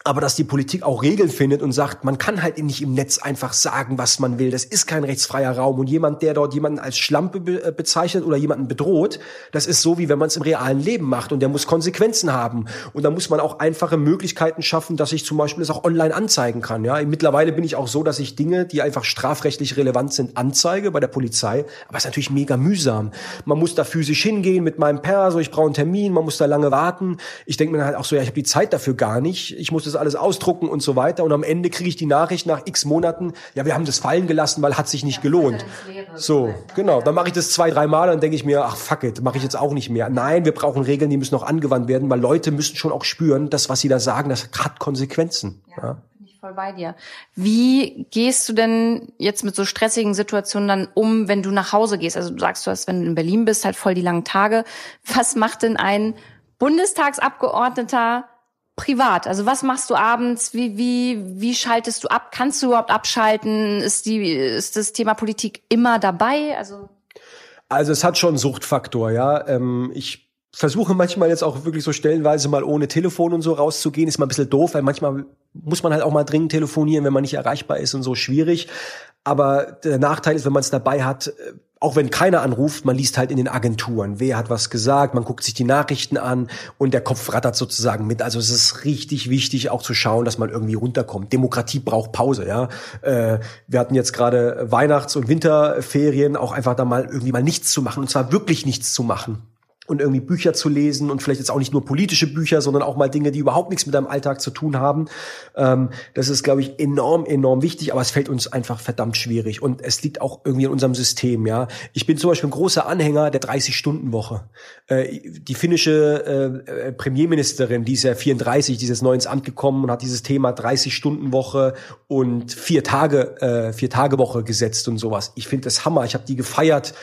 Speaker 2: aber dass die Politik auch Regeln findet und sagt, man kann halt nicht im Netz einfach sagen, was man will. Das ist kein rechtsfreier Raum. Und jemand, der dort jemanden als Schlampe be äh, bezeichnet oder jemanden bedroht, das ist so, wie wenn man es im realen Leben macht. Und der muss Konsequenzen haben. Und da muss man auch einfache Möglichkeiten schaffen, dass ich zum Beispiel das auch online anzeigen kann. Ja, mittlerweile bin ich auch so, dass ich Dinge, die einfach strafrechtlich relevant sind, anzeige bei der Polizei. Aber es ist natürlich mega mühsam. Man muss da physisch hingehen mit meinem Perso. Ich brauche einen Termin. Man muss da lange warten. Ich denke mir halt auch so, ja, ich habe die Zeit dafür gar nicht. Ich muss das das alles ausdrucken und so weiter. Und am Ende kriege ich die Nachricht nach x Monaten, ja, wir haben das fallen gelassen, weil hat sich nicht gelohnt. So, genau. Dann mache ich das zwei, drei Mal und denke ich mir, ach fuck it, mache ich jetzt auch nicht mehr. Nein, wir brauchen Regeln, die müssen noch angewandt werden, weil Leute müssen schon auch spüren, das, was sie da sagen, das hat Konsequenzen. Ja. ja.
Speaker 1: Voll bei dir. Wie gehst du denn jetzt mit so stressigen Situationen dann um, wenn du nach Hause gehst? Also du sagst, du hast, wenn du in Berlin bist, halt voll die langen Tage. Was macht denn ein Bundestagsabgeordneter privat? Also was machst du abends? Wie, wie, wie schaltest du ab? Kannst du überhaupt abschalten? Ist die, ist das Thema Politik immer dabei? Also,
Speaker 2: also es hat schon einen Suchtfaktor, ja. Ähm, ich versuche manchmal jetzt auch wirklich so stellenweise mal ohne Telefon und so rauszugehen. Ist mal ein bisschen doof, weil manchmal muss man halt auch mal dringend telefonieren, wenn man nicht erreichbar ist und so schwierig. Aber der Nachteil ist, wenn man es dabei hat, äh, auch wenn keiner anruft, man liest halt in den Agenturen, wer hat was gesagt, man guckt sich die Nachrichten an und der Kopf rattert sozusagen mit. Also es ist richtig wichtig, auch zu schauen, dass man irgendwie runterkommt. Demokratie braucht Pause, ja. Äh, wir hatten jetzt gerade Weihnachts- und Winterferien, auch einfach da mal irgendwie mal nichts zu machen und zwar wirklich nichts zu machen und irgendwie Bücher zu lesen und vielleicht jetzt auch nicht nur politische Bücher, sondern auch mal Dinge, die überhaupt nichts mit deinem Alltag zu tun haben. Ähm, das ist, glaube ich, enorm, enorm wichtig, aber es fällt uns einfach verdammt schwierig und es liegt auch irgendwie in unserem System. Ja, ich bin zum Beispiel ein großer Anhänger der 30-Stunden-Woche. Äh, die finnische äh, Premierministerin, die ist ja 34, die ist jetzt neu ins Amt gekommen und hat dieses Thema 30-Stunden-Woche und vier Tage, äh, vier Tage Woche gesetzt und sowas. Ich finde das Hammer. Ich habe die gefeiert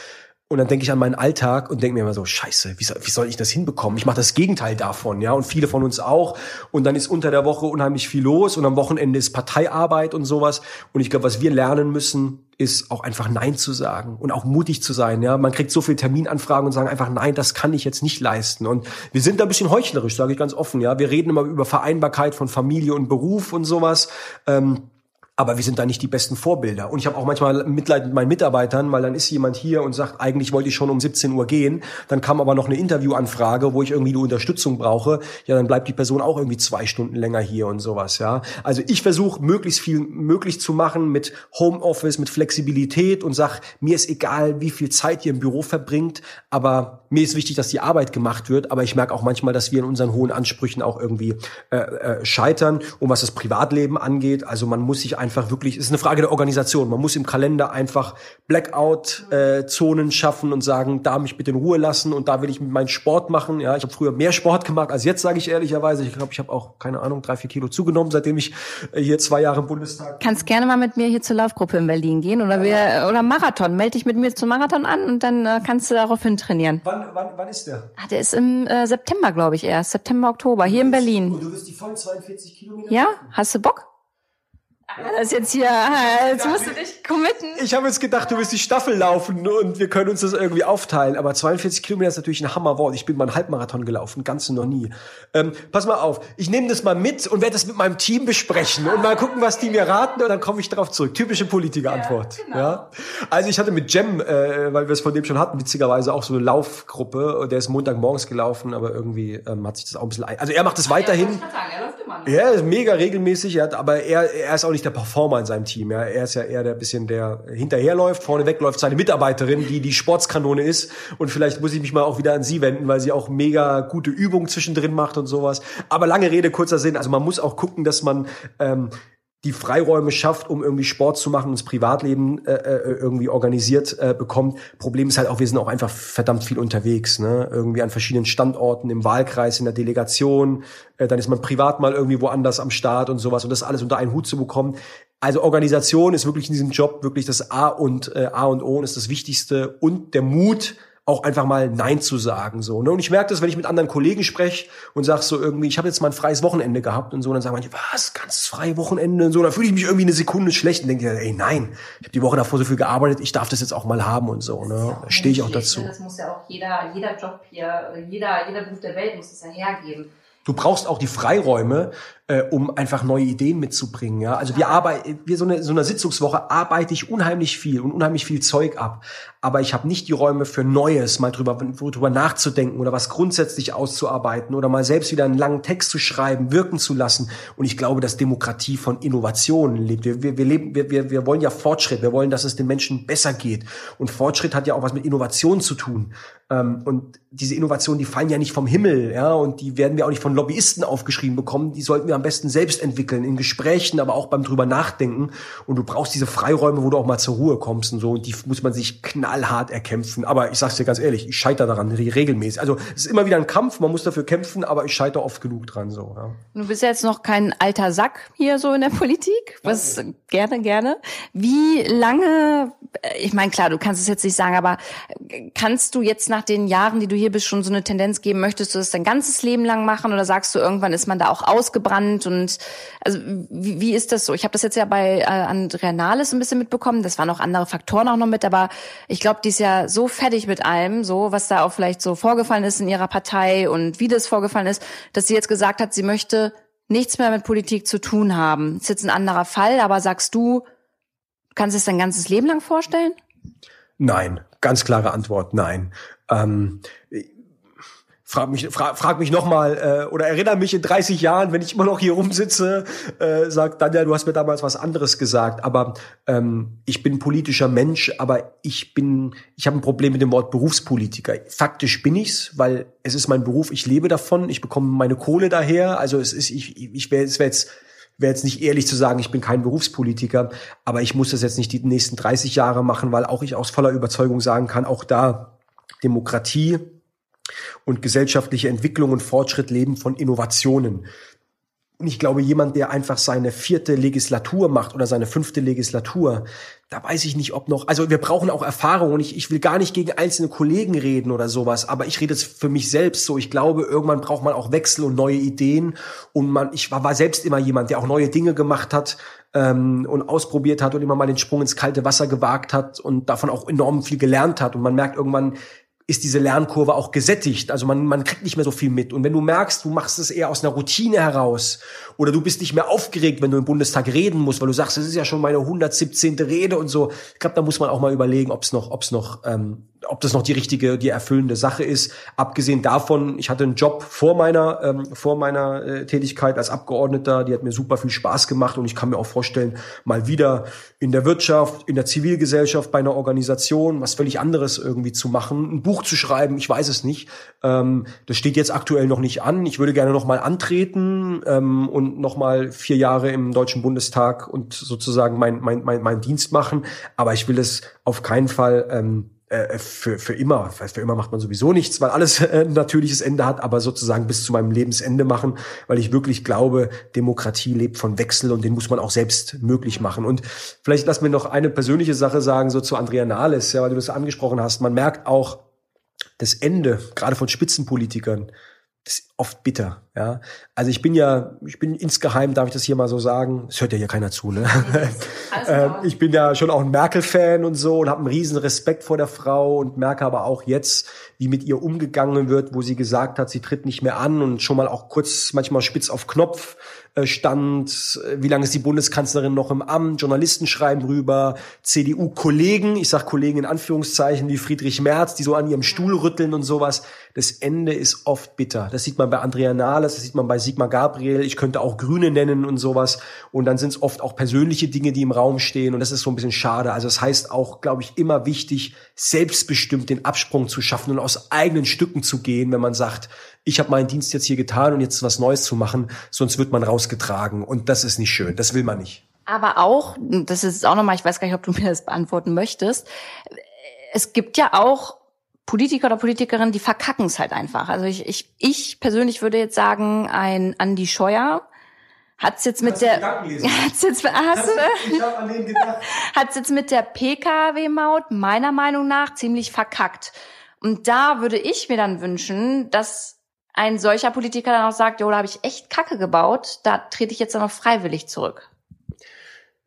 Speaker 2: Und dann denke ich an meinen Alltag und denke mir immer so, scheiße, wie soll, wie soll ich das hinbekommen? Ich mache das Gegenteil davon, ja, und viele von uns auch. Und dann ist unter der Woche unheimlich viel los und am Wochenende ist Parteiarbeit und sowas. Und ich glaube, was wir lernen müssen, ist auch einfach Nein zu sagen und auch mutig zu sein. Ja, man kriegt so viel Terminanfragen und sagen einfach Nein, das kann ich jetzt nicht leisten. Und wir sind da ein bisschen heuchlerisch, sage ich ganz offen. Ja, wir reden immer über Vereinbarkeit von Familie und Beruf und sowas. Ähm, aber wir sind da nicht die besten Vorbilder. Und ich habe auch manchmal Mitleid mit meinen Mitarbeitern, weil dann ist jemand hier und sagt, eigentlich wollte ich schon um 17 Uhr gehen, dann kam aber noch eine Interviewanfrage, wo ich irgendwie eine Unterstützung brauche, ja, dann bleibt die Person auch irgendwie zwei Stunden länger hier und sowas, ja. Also ich versuche möglichst viel möglich zu machen mit Homeoffice, mit Flexibilität und sag, mir ist egal, wie viel Zeit ihr im Büro verbringt, aber mir ist wichtig, dass die Arbeit gemacht wird, aber ich merke auch manchmal, dass wir in unseren hohen Ansprüchen auch irgendwie äh, äh, scheitern. Und was das Privatleben angeht, also man muss sich einfach einfach wirklich, es ist eine Frage der Organisation. Man muss im Kalender einfach Blackout-Zonen äh, schaffen und sagen, da mich bitte in Ruhe lassen und da will ich meinen Sport machen. Ja, ich habe früher mehr Sport gemacht als jetzt, sage ich ehrlicherweise. Ich glaube, ich habe auch, keine Ahnung, drei, vier Kilo zugenommen, seitdem ich äh, hier zwei Jahre im Bundestag.
Speaker 1: Kannst gerne mal mit mir hier zur Laufgruppe in Berlin gehen oder wir, oder Marathon. Melde dich mit mir zum Marathon an und dann äh, kannst du daraufhin trainieren.
Speaker 2: Wann, wann, wann ist der?
Speaker 1: Ah, der ist im äh, September, glaube ich erst. September, Oktober, hier in Berlin.
Speaker 2: Und du wirst die vollen 42 Kilometer?
Speaker 1: Ja, hast du Bock? Das ist jetzt hier, jetzt musst du dich committen.
Speaker 2: Ich habe jetzt gedacht, du wirst die Staffel laufen und wir können uns das irgendwie aufteilen. Aber 42 Kilometer ist natürlich ein Hammerwort. Ich bin mal einen Halbmarathon gelaufen, ganz noch nie. Ähm, pass mal auf, ich nehme das mal mit und werde das mit meinem Team besprechen und mal gucken, was die mir raten und dann komme ich darauf zurück. Typische Politikerantwort. Ja, genau. ja, Also ich hatte mit Jem, äh, weil wir es von dem schon hatten, witzigerweise auch so eine Laufgruppe. Der ist Montagmorgens gelaufen, aber irgendwie ähm, hat sich das auch ein bisschen... Ein also er macht es weiterhin. Ja, er ist mega regelmäßig, er hat, aber er, er ist auch nicht nicht der Performer in seinem Team. Ja. Er ist ja eher der bisschen, der hinterherläuft. Vorneweg läuft seine Mitarbeiterin, die die Sportskanone ist. Und vielleicht muss ich mich mal auch wieder an sie wenden, weil sie auch mega gute Übungen zwischendrin macht und sowas. Aber lange Rede, kurzer Sinn. Also man muss auch gucken, dass man ähm, die Freiräume schafft, um irgendwie Sport zu machen und das Privatleben äh, äh, irgendwie organisiert äh, bekommt. Problem ist halt auch, wir sind auch einfach verdammt viel unterwegs, ne? Irgendwie an verschiedenen Standorten, im Wahlkreis, in der Delegation, äh, dann ist man privat mal irgendwie woanders am Start und sowas und das alles unter einen Hut zu bekommen. Also Organisation ist wirklich in diesem Job wirklich das A und äh, A und O und ist das Wichtigste und der Mut, auch einfach mal Nein zu sagen. so. Ne? Und ich merke das, wenn ich mit anderen Kollegen spreche und sag so irgendwie, ich habe jetzt mal ein freies Wochenende gehabt und so, und dann sagen manche, was, ganz freie Wochenende und so, dann fühle ich mich irgendwie eine Sekunde schlecht und denke, ey, nein, ich habe die Woche davor so viel gearbeitet, ich darf das jetzt auch mal haben und so. Ne? Da stehe ich auch dazu.
Speaker 1: Das muss ja auch jeder, jeder Job hier, jeder, jeder Beruf der Welt muss das ja hergeben.
Speaker 2: Du brauchst auch die Freiräume, äh, um einfach neue Ideen mitzubringen. Ja? Also wir arbeiten, wir so eine so eine Sitzungswoche arbeite ich unheimlich viel und unheimlich viel Zeug ab. Aber ich habe nicht die Räume für Neues, mal drüber, drüber nachzudenken oder was grundsätzlich auszuarbeiten oder mal selbst wieder einen langen Text zu schreiben, wirken zu lassen. Und ich glaube, dass Demokratie von Innovationen lebt. Wir, wir, wir, leben, wir, wir, wir wollen ja Fortschritt. Wir wollen, dass es den Menschen besser geht. Und Fortschritt hat ja auch was mit Innovation zu tun. Ähm, und diese Innovationen, die fallen ja nicht vom Himmel, ja, und die werden wir auch nicht von Lobbyisten aufgeschrieben bekommen. Die sollten wir am besten selbst entwickeln, in Gesprächen, aber auch beim drüber nachdenken. Und du brauchst diese Freiräume, wo du auch mal zur Ruhe kommst und so. Und die muss man sich knallhart erkämpfen. Aber ich sag's dir ganz ehrlich, ich scheitere daran regelmäßig. Also es ist immer wieder ein Kampf, man muss dafür kämpfen, aber ich scheitere oft genug dran. so. Ja.
Speaker 1: Du bist jetzt noch kein alter Sack hier so in der Politik. Was ja. gerne, gerne. Wie lange, ich meine, klar, du kannst es jetzt nicht sagen, aber kannst du jetzt nach den Jahren, die du hier bist, schon so eine Tendenz geben, möchtest du das dein ganzes Leben lang machen oder sagst du, irgendwann ist man da auch ausgebrannt und also wie, wie ist das so? Ich habe das jetzt ja bei äh, Andrea Nahles ein bisschen mitbekommen, das waren auch andere Faktoren auch noch mit, aber ich glaube, die ist ja so fertig mit allem, so was da auch vielleicht so vorgefallen ist in ihrer Partei und wie das vorgefallen ist, dass sie jetzt gesagt hat, sie möchte nichts mehr mit Politik zu tun haben. Das ist jetzt ein anderer Fall, aber sagst du, kannst du es dein ganzes Leben lang vorstellen?
Speaker 2: Nein, ganz klare Antwort, nein. Ähm, frag mich, frag, frag mich nochmal äh, oder erinnere mich in 30 Jahren, wenn ich immer noch hier rumsitze, äh, sagt dann ja, du hast mir damals was anderes gesagt. Aber ähm, ich bin politischer Mensch, aber ich bin, ich habe ein Problem mit dem Wort Berufspolitiker. Faktisch bin ich's, weil es ist mein Beruf, ich lebe davon, ich bekomme meine Kohle daher. Also es ist, ich, ich wäre, es wäre jetzt wäre jetzt nicht ehrlich zu sagen, ich bin kein Berufspolitiker, aber ich muss das jetzt nicht die nächsten 30 Jahre machen, weil auch ich aus voller Überzeugung sagen kann, auch da Demokratie und gesellschaftliche Entwicklung und Fortschritt leben von Innovationen. Und ich glaube, jemand, der einfach seine vierte Legislatur macht oder seine fünfte Legislatur, da weiß ich nicht, ob noch, also wir brauchen auch Erfahrung und ich, ich will gar nicht gegen einzelne Kollegen reden oder sowas, aber ich rede jetzt für mich selbst so. Ich glaube, irgendwann braucht man auch Wechsel und neue Ideen und man, ich war, war selbst immer jemand, der auch neue Dinge gemacht hat ähm, und ausprobiert hat und immer mal den Sprung ins kalte Wasser gewagt hat und davon auch enorm viel gelernt hat und man merkt irgendwann, ist diese Lernkurve auch gesättigt. Also man, man kriegt nicht mehr so viel mit. Und wenn du merkst, du machst es eher aus einer Routine heraus oder du bist nicht mehr aufgeregt, wenn du im Bundestag reden musst, weil du sagst, das ist ja schon meine 117. Rede und so. Ich glaube, da muss man auch mal überlegen, ob es noch, ob es noch ähm, ob das noch die richtige, die erfüllende Sache ist. Abgesehen davon, ich hatte einen Job vor meiner ähm, vor meiner äh, Tätigkeit als Abgeordneter, die hat mir super viel Spaß gemacht und ich kann mir auch vorstellen, mal wieder in der Wirtschaft, in der Zivilgesellschaft, bei einer Organisation was völlig anderes irgendwie zu machen, ein Buch zu schreiben, ich weiß es nicht. Ähm, das steht jetzt aktuell noch nicht an. Ich würde gerne noch mal antreten ähm, und noch mal vier Jahre im Deutschen Bundestag und sozusagen mein mein mein, mein Dienst machen. Aber ich will es auf keinen Fall ähm, äh, für, für immer, für immer macht man sowieso nichts, weil alles äh, ein natürliches Ende hat, aber sozusagen bis zu meinem Lebensende machen, weil ich wirklich glaube, Demokratie lebt von Wechsel und den muss man auch selbst möglich machen. Und vielleicht lass mir noch eine persönliche Sache sagen, so zu Andrea Nahles, ja, weil du das angesprochen hast. Man merkt auch das Ende, gerade von Spitzenpolitikern, das ist oft bitter, ja. Also ich bin ja, ich bin insgeheim, darf ich das hier mal so sagen, es hört ja hier keiner zu, ne? äh, ich bin ja schon auch ein Merkel-Fan und so und habe einen riesen Respekt vor der Frau und merke aber auch jetzt, wie mit ihr umgegangen wird, wo sie gesagt hat, sie tritt nicht mehr an und schon mal auch kurz manchmal spitz auf Knopf äh, stand, wie lange ist die Bundeskanzlerin noch im Amt, Journalisten schreiben drüber, CDU-Kollegen, ich sag Kollegen in Anführungszeichen, wie Friedrich Merz, die so an ihrem Stuhl rütteln und sowas. Das Ende ist oft bitter. Das sieht man bei Andrea Nahles, das sieht man bei Sigmar Gabriel, ich könnte auch Grüne nennen und sowas. Und dann sind es oft auch persönliche Dinge, die im Raum stehen und das ist so ein bisschen schade. Also das heißt auch, glaube ich, immer wichtig, selbstbestimmt den Absprung zu schaffen und aus eigenen Stücken zu gehen, wenn man sagt, ich habe meinen Dienst jetzt hier getan und jetzt was Neues zu machen, sonst wird man rausgetragen und das ist nicht schön, das will man nicht.
Speaker 1: Aber auch, das ist auch nochmal, ich weiß gar nicht, ob du mir das beantworten möchtest, es gibt ja auch Politiker oder Politikerinnen, die verkacken es halt einfach. Also ich, ich, ich persönlich würde jetzt sagen, ein Andy Scheuer hat's jetzt mit der hat's jetzt hast du, ich hab an den gedacht. hat's jetzt mit der PKW Maut meiner Meinung nach ziemlich verkackt. Und da würde ich mir dann wünschen, dass ein solcher Politiker dann auch sagt, jo, da habe ich echt Kacke gebaut, da trete ich jetzt dann noch freiwillig zurück.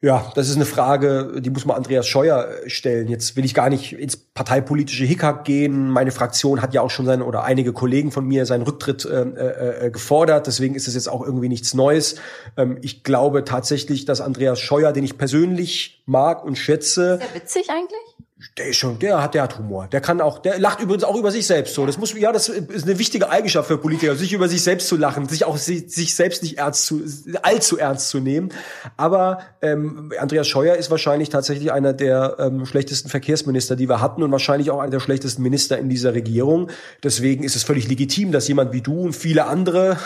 Speaker 2: Ja, das ist eine Frage, die muss man Andreas Scheuer äh, stellen. Jetzt will ich gar nicht ins parteipolitische Hickhack gehen. Meine Fraktion hat ja auch schon seine oder einige Kollegen von mir seinen Rücktritt äh, äh, äh gefordert. Deswegen ist es jetzt auch irgendwie nichts Neues. Ähm, ich glaube tatsächlich, dass Andreas Scheuer, den ich persönlich mag und schätze.
Speaker 1: Ist der witzig eigentlich?
Speaker 2: Der ist schon, der hat, der hat Humor. Der kann auch, der lacht übrigens auch über sich selbst so. Das muss, ja, das ist eine wichtige Eigenschaft für Politiker, sich über sich selbst zu lachen, sich auch sich selbst nicht ernst zu, allzu ernst zu nehmen. Aber ähm, Andreas Scheuer ist wahrscheinlich tatsächlich einer der ähm, schlechtesten Verkehrsminister, die wir hatten und wahrscheinlich auch einer der schlechtesten Minister in dieser Regierung. Deswegen ist es völlig legitim, dass jemand wie du und viele andere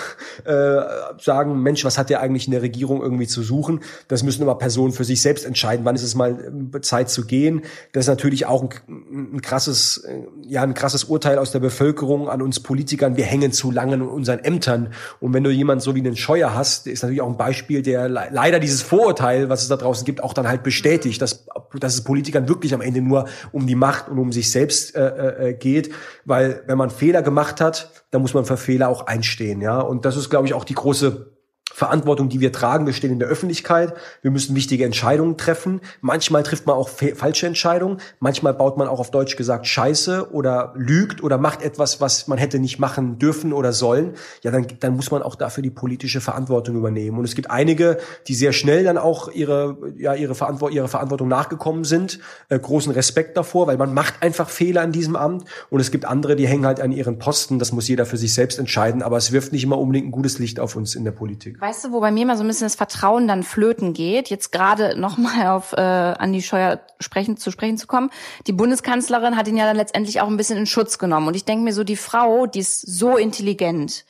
Speaker 2: äh, sagen, Mensch, was hat der eigentlich in der Regierung irgendwie zu suchen? Das müssen aber Personen für sich selbst entscheiden. Wann ist es mal äh, Zeit zu gehen? Das ist natürlich auch ein, ein krasses, äh, ja, ein krasses Urteil aus der Bevölkerung an uns Politikern. Wir hängen zu lange in unseren Ämtern. Und wenn du jemanden so wie einen Scheuer hast, ist natürlich auch ein Beispiel, der leider dieses Vorurteil, was es da draußen gibt, auch dann halt bestätigt, dass, dass es Politikern wirklich am Ende nur um die Macht und um sich selbst äh, äh, äh geht. Weil wenn man Fehler gemacht hat, dann muss man für Fehler auch einstehen, ja. Und das ist, glaube ich, auch die große Verantwortung, die wir tragen. Wir stehen in der Öffentlichkeit. Wir müssen wichtige Entscheidungen treffen. Manchmal trifft man auch falsche Entscheidungen. Manchmal baut man auch auf Deutsch gesagt Scheiße oder lügt oder macht etwas, was man hätte nicht machen dürfen oder sollen. Ja, dann, dann muss man auch dafür die politische Verantwortung übernehmen. Und es gibt einige, die sehr schnell dann auch ihre, ja, ihre, Verantwort ihre Verantwortung nachgekommen sind. Äh, großen Respekt davor, weil man macht einfach Fehler in diesem Amt. Und es gibt andere, die hängen halt an ihren Posten. Das muss jeder für sich selbst entscheiden. Aber es wirft nicht immer unbedingt ein gutes Licht auf uns in der Politik.
Speaker 1: Weißt du, wo bei mir mal so ein bisschen das Vertrauen dann flöten geht, jetzt gerade nochmal auf äh, Andi Scheuer sprechen, zu sprechen zu kommen. Die Bundeskanzlerin hat ihn ja dann letztendlich auch ein bisschen in Schutz genommen. Und ich denke mir so, die Frau, die ist so intelligent,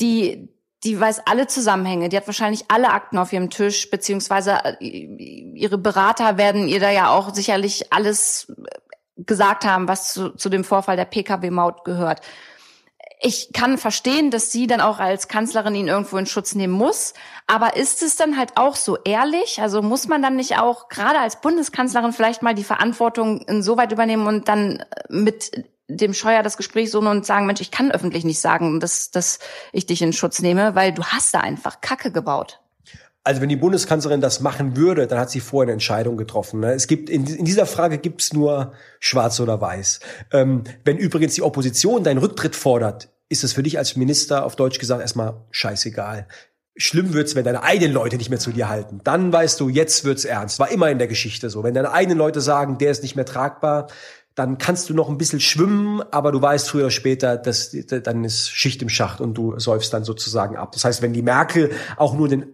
Speaker 1: die, die weiß alle Zusammenhänge, die hat wahrscheinlich alle Akten auf ihrem Tisch, beziehungsweise äh, ihre Berater werden ihr da ja auch sicherlich alles gesagt haben, was zu, zu dem Vorfall der Pkw-Maut gehört ich kann verstehen, dass sie dann auch als Kanzlerin ihn irgendwo in Schutz nehmen muss. Aber ist es dann halt auch so ehrlich? Also muss man dann nicht auch gerade als Bundeskanzlerin vielleicht mal die Verantwortung insoweit übernehmen und dann mit dem Scheuer das Gespräch suchen und sagen, Mensch, ich kann öffentlich nicht sagen, dass, dass ich dich in Schutz nehme, weil du hast da einfach Kacke gebaut.
Speaker 2: Also wenn die Bundeskanzlerin das machen würde, dann hat sie vorher eine Entscheidung getroffen. Ne? Es gibt in, in dieser Frage gibt's nur Schwarz oder Weiß. Ähm, wenn übrigens die Opposition deinen Rücktritt fordert, ist es für dich als Minister auf Deutsch gesagt erstmal scheißegal. Schlimm wird's, wenn deine eigenen Leute nicht mehr zu dir halten. Dann weißt du, jetzt wird's ernst. War immer in der Geschichte so. Wenn deine eigenen Leute sagen, der ist nicht mehr tragbar, dann kannst du noch ein bisschen schwimmen, aber du weißt früher oder später, dass dann ist Schicht im Schacht und du säufst dann sozusagen ab. Das heißt, wenn die Merkel auch nur den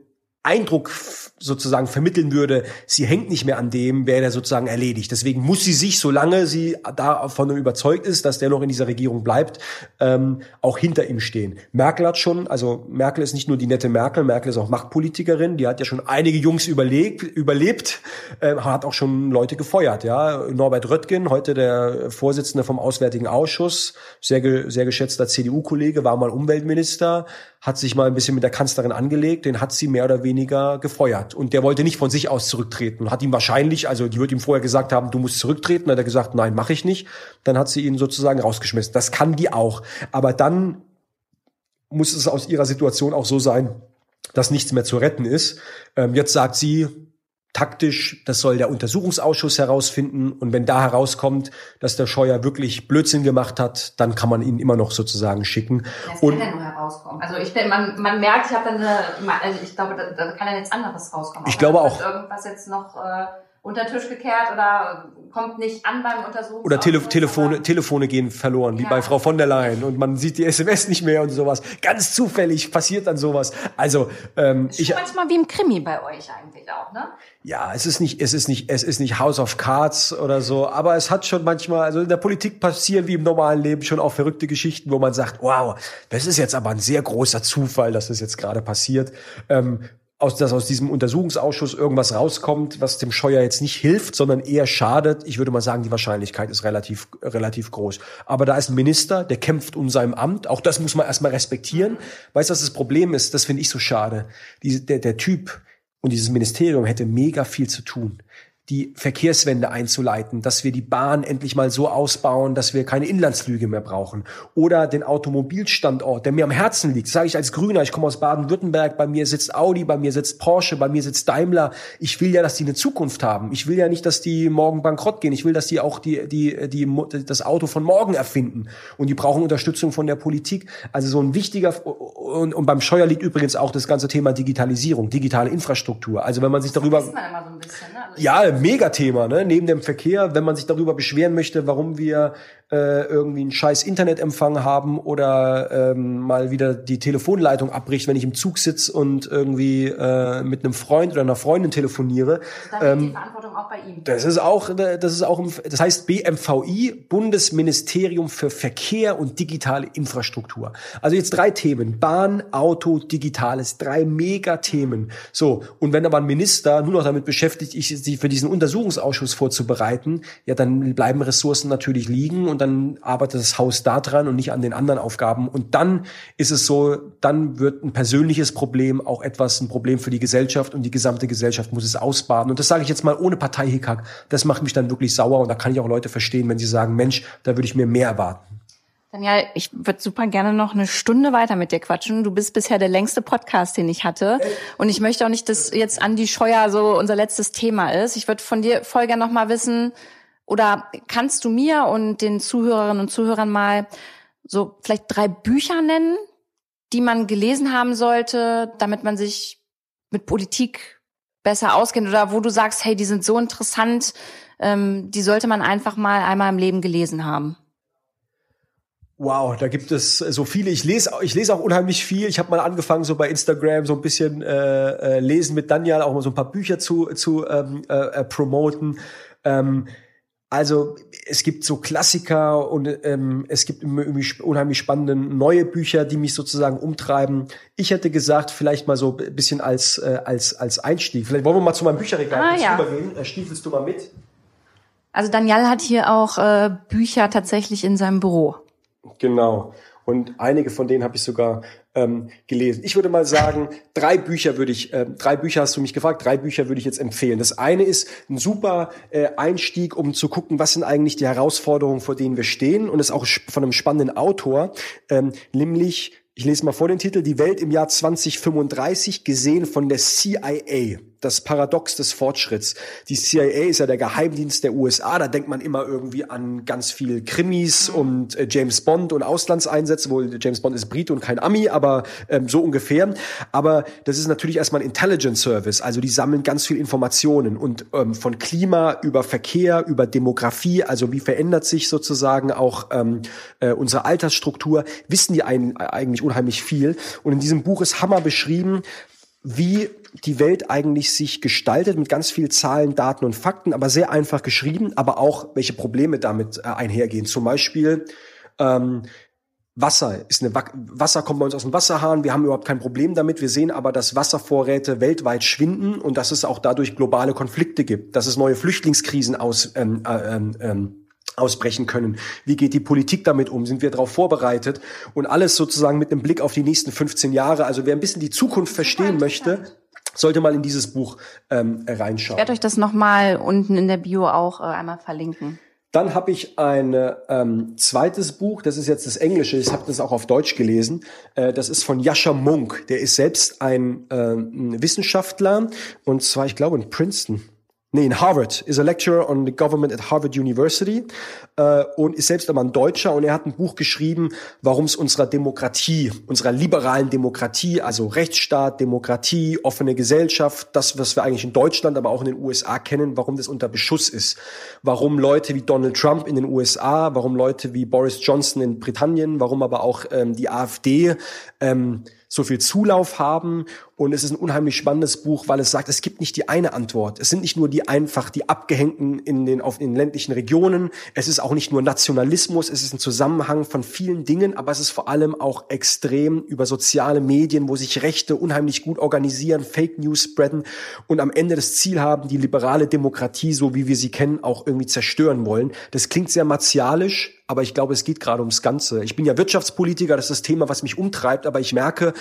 Speaker 2: Eindruck sozusagen vermitteln würde, sie hängt nicht mehr an dem, wäre er sozusagen erledigt. Deswegen muss sie sich, solange sie davon überzeugt ist, dass der noch in dieser Regierung bleibt, ähm, auch hinter ihm stehen. Merkel hat schon, also Merkel ist nicht nur die nette Merkel, Merkel ist auch Machtpolitikerin, die hat ja schon einige Jungs überlebt, überlebt äh, hat auch schon Leute gefeuert. Ja, Norbert Röttgen, heute der Vorsitzende vom Auswärtigen Ausschuss, sehr, sehr geschätzter CDU-Kollege, war mal Umweltminister, hat sich mal ein bisschen mit der Kanzlerin angelegt, den hat sie mehr oder weniger gefeuert. Und der wollte nicht von sich aus zurücktreten. Hat ihm wahrscheinlich, also die wird ihm vorher gesagt haben, du musst zurücktreten, hat er gesagt, nein, mache ich nicht. Dann hat sie ihn sozusagen rausgeschmissen. Das kann die auch. Aber dann muss es aus ihrer Situation auch so sein, dass nichts mehr zu retten ist. Ähm, jetzt sagt sie, taktisch, das soll der Untersuchungsausschuss herausfinden. Und wenn da herauskommt, dass der Scheuer wirklich Blödsinn gemacht hat, dann kann man ihn immer noch sozusagen schicken.
Speaker 1: Das und kann ja nur herauskommen. Also ich man, man merkt, ich habe dann eine, also ich glaube, da, da kann ja nichts anderes rauskommen.
Speaker 2: Ich glaube auch.
Speaker 1: Irgendwas jetzt noch äh, unter den Tisch gekehrt oder kommt nicht an beim Untersuchungsausschuss.
Speaker 2: Oder Tele Telefone, Telefone gehen verloren, wie ja. bei Frau von der Leyen und man sieht die SMS nicht mehr und sowas. Ganz zufällig passiert dann sowas. Also ähm,
Speaker 1: ist ich manchmal wie im Krimi bei euch eigentlich auch, ne?
Speaker 2: Ja, es ist nicht, es ist nicht, es ist nicht House of Cards oder so, aber es hat schon manchmal, also in der Politik passieren wie im normalen Leben schon auch verrückte Geschichten, wo man sagt, wow, das ist jetzt aber ein sehr großer Zufall, dass das jetzt gerade passiert. Ähm, aus, dass aus diesem Untersuchungsausschuss irgendwas rauskommt, was dem Scheuer jetzt nicht hilft, sondern eher schadet. Ich würde mal sagen, die Wahrscheinlichkeit ist relativ, relativ groß. Aber da ist ein Minister, der kämpft um sein Amt. Auch das muss man erstmal respektieren. Weißt du, was das Problem ist? Das finde ich so schade. Die, der, der Typ und dieses Ministerium hätte mega viel zu tun die Verkehrswende einzuleiten, dass wir die Bahn endlich mal so ausbauen, dass wir keine Inlandsflüge mehr brauchen. Oder den Automobilstandort, der mir am Herzen liegt. Das sage ich als Grüner, ich komme aus Baden-Württemberg, bei mir sitzt Audi, bei mir sitzt Porsche, bei mir sitzt Daimler. Ich will ja, dass die eine Zukunft haben. Ich will ja nicht, dass die morgen bankrott gehen. Ich will, dass die auch die, die, die, das Auto von morgen erfinden. Und die brauchen Unterstützung von der Politik. Also so ein wichtiger, und, und beim Scheuer liegt übrigens auch das ganze Thema Digitalisierung, digitale Infrastruktur. Also wenn man sich darüber... Das man immer so ein bisschen, ne? Ja, Megathema, ne? Neben dem Verkehr, wenn man sich darüber beschweren möchte, warum wir äh, irgendwie einen scheiß Internetempfang haben oder ähm, mal wieder die Telefonleitung abbricht, wenn ich im Zug sitze und irgendwie äh, mit einem Freund oder einer Freundin telefoniere.
Speaker 1: Das ähm, die Verantwortung auch bei ihm.
Speaker 2: Das ist auch, das ist auch, das heißt BMVI, Bundesministerium für Verkehr und digitale Infrastruktur. Also jetzt drei Themen: Bahn, Auto, Digitales, drei Megathemen. So und wenn aber ein Minister nur noch damit beschäftigt, ich sie für diesen Untersuchungsausschuss vorzubereiten, ja, dann bleiben Ressourcen natürlich liegen und und dann arbeitet das Haus da dran und nicht an den anderen Aufgaben. Und dann ist es so, dann wird ein persönliches Problem auch etwas ein Problem für die Gesellschaft und die gesamte Gesellschaft muss es ausbaden. Und das sage ich jetzt mal ohne Parteihickhack. Das macht mich dann wirklich sauer und da kann ich auch Leute verstehen, wenn sie sagen, Mensch, da würde ich mir mehr erwarten.
Speaker 1: Daniel, ich würde super gerne noch eine Stunde weiter mit dir quatschen. Du bist bisher der längste Podcast, den ich hatte. Und ich möchte auch nicht, dass jetzt Andi Scheuer so unser letztes Thema ist. Ich würde von dir voll gerne noch mal wissen, oder kannst du mir und den Zuhörerinnen und Zuhörern mal so vielleicht drei Bücher nennen, die man gelesen haben sollte, damit man sich mit Politik besser auskennt oder wo du sagst, hey, die sind so interessant, ähm, die sollte man einfach mal einmal im Leben gelesen haben?
Speaker 2: Wow, da gibt es so viele. Ich lese, ich lese auch unheimlich viel. Ich habe mal angefangen, so bei Instagram so ein bisschen äh, äh, lesen mit Daniel, auch mal so ein paar Bücher zu, zu ähm, äh, äh promoten. Ähm, also es gibt so Klassiker und ähm, es gibt unheimlich spannende neue Bücher, die mich sozusagen umtreiben. Ich hätte gesagt, vielleicht mal so ein bisschen als äh, als als Einstieg. Vielleicht wollen wir mal zu meinem Bücherregal
Speaker 1: ah, ja.
Speaker 2: übergehen. Äh, stiefelst du mal mit?
Speaker 1: Also Daniel hat hier auch äh, Bücher tatsächlich in seinem Büro.
Speaker 2: Genau. Und einige von denen habe ich sogar ähm, gelesen. Ich würde mal sagen, drei Bücher würde ich, äh, drei Bücher hast du mich gefragt, drei Bücher würde ich jetzt empfehlen. Das eine ist ein super äh, Einstieg, um zu gucken, was sind eigentlich die Herausforderungen, vor denen wir stehen. Und ist auch von einem spannenden Autor, ähm, nämlich ich lese mal vor den Titel, die Welt im Jahr 2035 gesehen von der CIA das Paradox des Fortschritts. Die CIA ist ja der Geheimdienst der USA. Da denkt man immer irgendwie an ganz viel Krimis und äh, James Bond und Auslandseinsätze. Wohl James Bond ist Brite und kein Ami, aber ähm, so ungefähr. Aber das ist natürlich erstmal ein Intelligence Service. Also die sammeln ganz viel Informationen und ähm, von Klima über Verkehr, über Demografie, also wie verändert sich sozusagen auch ähm, äh, unsere Altersstruktur, wissen die ein, eigentlich unheimlich viel. Und in diesem Buch ist Hammer beschrieben, wie die Welt eigentlich sich gestaltet mit ganz viel Zahlen, Daten und Fakten, aber sehr einfach geschrieben, aber auch welche Probleme damit äh, einhergehen. Zum Beispiel ähm, Wasser ist eine Wasser kommt bei uns aus dem Wasserhahn. Wir haben überhaupt kein Problem damit. Wir sehen aber, dass Wasservorräte weltweit schwinden und dass es auch dadurch globale Konflikte gibt, dass es neue Flüchtlingskrisen aus ähm, äh, ähm, ähm ausbrechen können. Wie geht die Politik damit um? Sind wir darauf vorbereitet? Und alles sozusagen mit einem Blick auf die nächsten 15 Jahre. Also wer ein bisschen die Zukunft verstehen möchte, sollte mal in dieses Buch ähm, reinschauen.
Speaker 1: Ich werde euch das nochmal unten in der Bio auch äh, einmal verlinken.
Speaker 2: Dann habe ich ein ähm, zweites Buch, das ist jetzt das Englische, ich habe das auch auf Deutsch gelesen. Äh, das ist von Jascha Munk, der ist selbst ein, äh, ein Wissenschaftler und zwar, ich glaube, in Princeton nee, in Harvard, ist a lecturer on the government at Harvard University äh, und ist selbst aber ein Deutscher und er hat ein Buch geschrieben, warum es unserer Demokratie, unserer liberalen Demokratie, also Rechtsstaat, Demokratie, offene Gesellschaft, das, was wir eigentlich in Deutschland, aber auch in den USA kennen, warum das unter Beschuss ist. Warum Leute wie Donald Trump in den USA, warum Leute wie Boris Johnson in Britannien, warum aber auch ähm, die AfD ähm, so viel Zulauf haben. Und es ist ein unheimlich spannendes Buch, weil es sagt, es gibt nicht die eine Antwort. Es sind nicht nur die einfach die Abgehängten in den, auf, den ländlichen Regionen. Es ist auch nicht nur Nationalismus. Es ist ein Zusammenhang von vielen Dingen, aber es ist vor allem auch extrem über soziale Medien, wo sich Rechte unheimlich gut organisieren, Fake News spreaden und am Ende das Ziel haben, die liberale Demokratie, so wie wir sie kennen, auch irgendwie zerstören wollen. Das klingt sehr martialisch, aber ich glaube, es geht gerade ums Ganze. Ich bin ja Wirtschaftspolitiker, das ist das Thema, was mich umtreibt, aber ich merke,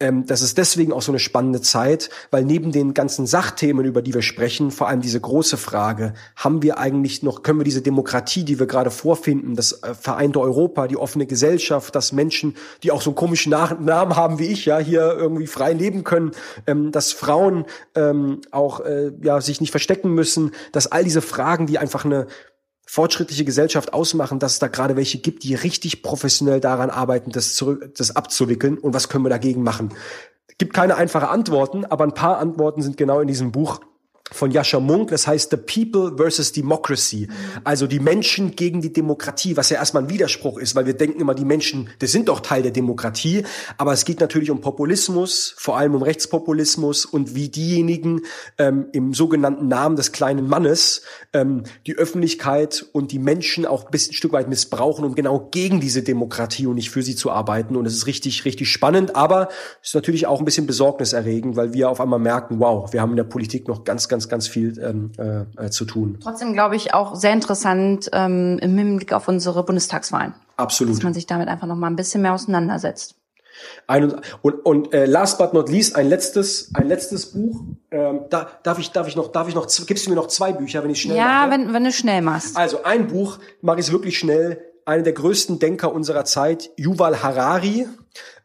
Speaker 2: ähm, das ist deswegen auch so eine spannende Zeit, weil neben den ganzen Sachthemen, über die wir sprechen, vor allem diese große Frage, haben wir eigentlich noch, können wir diese Demokratie, die wir gerade vorfinden, das äh, vereinte Europa, die offene Gesellschaft, dass Menschen, die auch so einen komischen Namen haben wie ich, ja, hier irgendwie frei leben können, ähm, dass Frauen ähm, auch äh, ja sich nicht verstecken müssen, dass all diese Fragen, die einfach eine fortschrittliche Gesellschaft ausmachen, dass es da gerade welche gibt, die richtig professionell daran arbeiten, das, zurück, das abzuwickeln und was können wir dagegen machen. Gibt keine einfache Antworten, aber ein paar Antworten sind genau in diesem Buch von Jascha Munk, das heißt The People versus Democracy, also die Menschen gegen die Demokratie, was ja erstmal ein Widerspruch ist, weil wir denken immer, die Menschen, das sind doch Teil der Demokratie, aber es geht natürlich um Populismus, vor allem um Rechtspopulismus und wie diejenigen ähm, im sogenannten Namen des kleinen Mannes ähm, die Öffentlichkeit und die Menschen auch ein bisschen ein Stück weit missbrauchen, um genau gegen diese Demokratie und nicht für sie zu arbeiten. Und es ist richtig, richtig spannend, aber es ist natürlich auch ein bisschen besorgniserregend, weil wir auf einmal merken, wow, wir haben in der Politik noch ganz, ganz ganz, ganz viel ähm, äh, äh, zu tun.
Speaker 1: Trotzdem glaube ich auch sehr interessant ähm, im Hinblick auf unsere Bundestagswahlen.
Speaker 2: Absolut.
Speaker 1: Dass man sich damit einfach noch mal ein bisschen mehr auseinandersetzt.
Speaker 2: Ein, und und äh, last but not least ein letztes ein letztes Buch. Ähm, da, darf ich darf ich noch darf ich noch gibst du mir noch zwei Bücher, wenn ich schnell
Speaker 1: Ja, mache? wenn wenn du schnell machst.
Speaker 2: Also ein Buch mache ich wirklich schnell. Einer der größten Denker unserer Zeit, Yuval Harari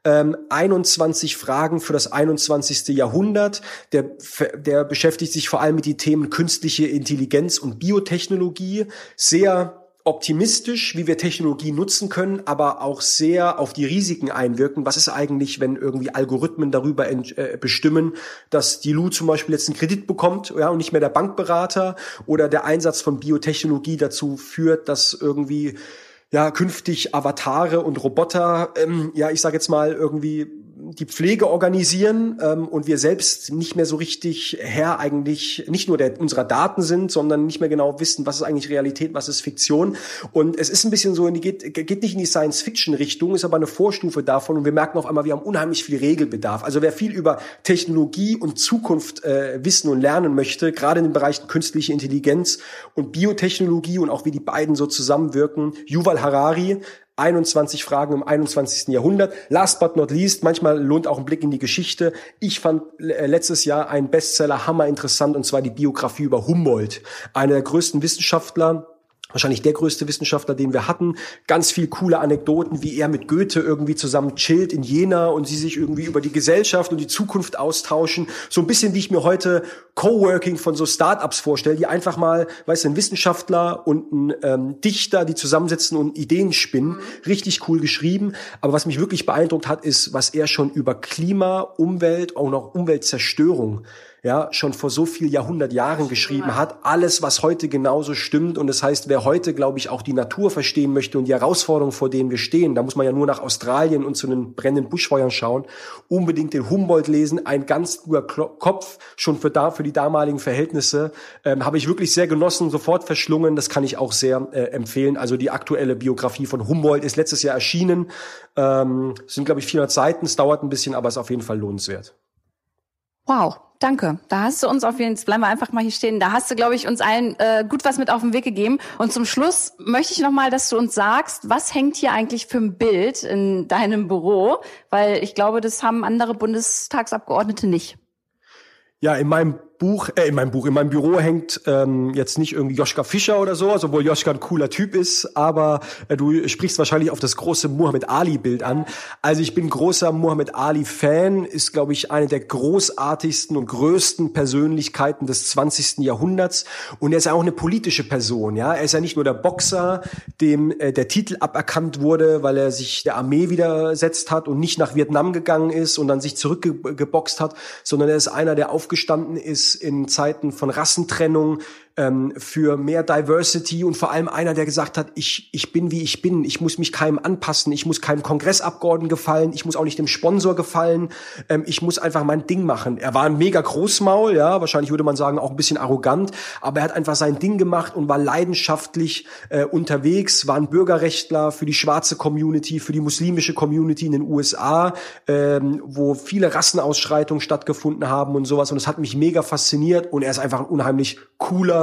Speaker 2: ähm, 21 Fragen für das 21. Jahrhundert. Der, der beschäftigt sich vor allem mit den Themen künstliche Intelligenz und Biotechnologie. Sehr optimistisch, wie wir Technologie nutzen können, aber auch sehr auf die Risiken einwirken. Was ist eigentlich, wenn irgendwie Algorithmen darüber äh, bestimmen, dass die Lu zum Beispiel jetzt einen Kredit bekommt, ja, und nicht mehr der Bankberater oder der Einsatz von Biotechnologie dazu führt, dass irgendwie ja künftig Avatare und Roboter, ähm, ja, ich sage jetzt mal irgendwie die Pflege organisieren ähm, und wir selbst nicht mehr so richtig Herr eigentlich nicht nur der, unserer Daten sind, sondern nicht mehr genau wissen, was ist eigentlich Realität, was ist Fiktion. Und es ist ein bisschen so, geht, geht nicht in die Science-Fiction-Richtung, ist aber eine Vorstufe davon und wir merken auf einmal, wir haben unheimlich viel Regelbedarf. Also wer viel über Technologie und Zukunft äh, wissen und lernen möchte, gerade in den Bereichen künstliche Intelligenz und Biotechnologie und auch wie die beiden so zusammenwirken, Yuval Harari, 21 Fragen im 21. Jahrhundert. Last but not least, manchmal lohnt auch ein Blick in die Geschichte. Ich fand äh, letztes Jahr einen Bestseller hammer interessant und zwar die Biografie über Humboldt, einer der größten Wissenschaftler wahrscheinlich der größte Wissenschaftler, den wir hatten. Ganz viel coole Anekdoten, wie er mit Goethe irgendwie zusammen chillt in Jena und sie sich irgendwie über die Gesellschaft und die Zukunft austauschen. So ein bisschen, wie ich mir heute Coworking von so Startups vorstelle, die einfach mal, weißt du, ein Wissenschaftler und ein ähm, Dichter, die zusammensitzen und Ideen spinnen. Richtig cool geschrieben. Aber was mich wirklich beeindruckt hat, ist, was er schon über Klima, Umwelt, auch noch Umweltzerstörung ja, schon vor so viel Jahrhundert Jahren geschrieben hat. Alles, was heute genauso stimmt. Und das heißt, wer heute, glaube ich, auch die Natur verstehen möchte und die Herausforderungen, vor denen wir stehen, da muss man ja nur nach Australien und zu den brennenden Buschfeuern schauen, unbedingt den Humboldt lesen. Ein ganz guter Kopf, schon für, da, für die damaligen Verhältnisse. Ähm, Habe ich wirklich sehr genossen, sofort verschlungen. Das kann ich auch sehr äh, empfehlen. Also die aktuelle Biografie von Humboldt ist letztes Jahr erschienen. Ähm, sind, glaube ich, 400 Seiten. Es dauert ein bisschen, aber ist auf jeden Fall lohnenswert.
Speaker 1: Wow, danke. Da hast du uns auf jeden Fall, bleiben wir einfach mal hier stehen, da hast du, glaube ich, uns allen äh, gut was mit auf den Weg gegeben. Und zum Schluss möchte ich nochmal, dass du uns sagst, was hängt hier eigentlich für ein Bild in deinem Büro? Weil ich glaube, das haben andere Bundestagsabgeordnete nicht.
Speaker 2: Ja, in meinem Buch, äh, in meinem Buch, in meinem Büro hängt ähm, jetzt nicht irgendwie Joschka Fischer oder so, also obwohl Joschka ein cooler Typ ist, aber äh, du sprichst wahrscheinlich auf das große Muhammad Ali Bild an. Also ich bin großer Muhammad Ali Fan, ist glaube ich eine der großartigsten und größten Persönlichkeiten des 20. Jahrhunderts und er ist ja auch eine politische Person, ja? Er ist ja nicht nur der Boxer, dem äh, der Titel aberkannt wurde, weil er sich der Armee widersetzt hat und nicht nach Vietnam gegangen ist und dann sich zurückgeboxt hat, sondern er ist einer, der aufgestanden ist in Zeiten von Rassentrennung, ähm, für mehr Diversity und vor allem einer, der gesagt hat, ich, ich bin wie ich bin, ich muss mich keinem anpassen, ich muss keinem Kongressabgeordneten gefallen, ich muss auch nicht dem Sponsor gefallen, ähm, ich muss einfach mein Ding machen. Er war ein mega Großmaul, ja, wahrscheinlich würde man sagen auch ein bisschen arrogant, aber er hat einfach sein Ding gemacht und war leidenschaftlich äh, unterwegs, war ein Bürgerrechtler für die schwarze Community, für die muslimische Community in den USA, ähm, wo viele Rassenausschreitungen stattgefunden haben und sowas. Und es hat mich mega fasziniert und er ist einfach ein unheimlich cooler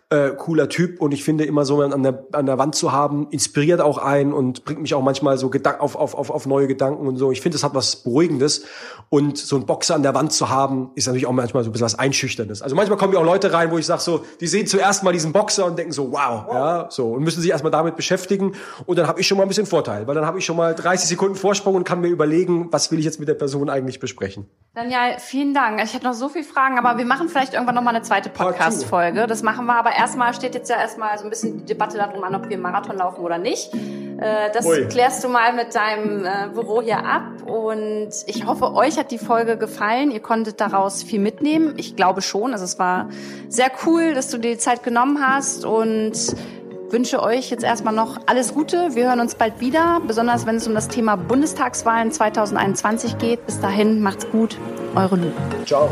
Speaker 2: äh, cooler Typ und ich finde immer so an der, an der Wand zu haben, inspiriert auch ein und bringt mich auch manchmal so Gedank auf, auf, auf, auf neue Gedanken und so. Ich finde, es hat was Beruhigendes und so ein Boxer an der Wand zu haben, ist natürlich auch manchmal so ein bisschen was Einschüchterndes. Also manchmal kommen ja auch Leute rein, wo ich sage so, die sehen zuerst mal diesen Boxer und denken so, wow, ja, so und müssen sich erstmal damit beschäftigen und dann habe ich schon mal ein bisschen Vorteil, weil dann habe ich schon mal 30 Sekunden Vorsprung und kann mir überlegen, was will ich jetzt mit der Person eigentlich besprechen.
Speaker 1: Daniel, vielen Dank. Ich hätte noch so viele Fragen, aber wir machen vielleicht irgendwann noch mal eine zweite Podcast-Folge. Das machen wir, aber erstmal steht jetzt ja erstmal so ein bisschen die Debatte darum an, ob wir Marathon laufen oder nicht. Äh, das Ui. klärst du mal mit deinem äh, Büro hier ab und ich hoffe, euch hat die Folge gefallen. Ihr konntet daraus viel mitnehmen. Ich glaube schon. Also es war sehr cool, dass du dir die Zeit genommen hast und wünsche euch jetzt erstmal noch alles Gute. Wir hören uns bald wieder, besonders wenn es um das Thema Bundestagswahlen 2021 geht. Bis dahin, macht's gut. Eure Lu.
Speaker 2: Ciao.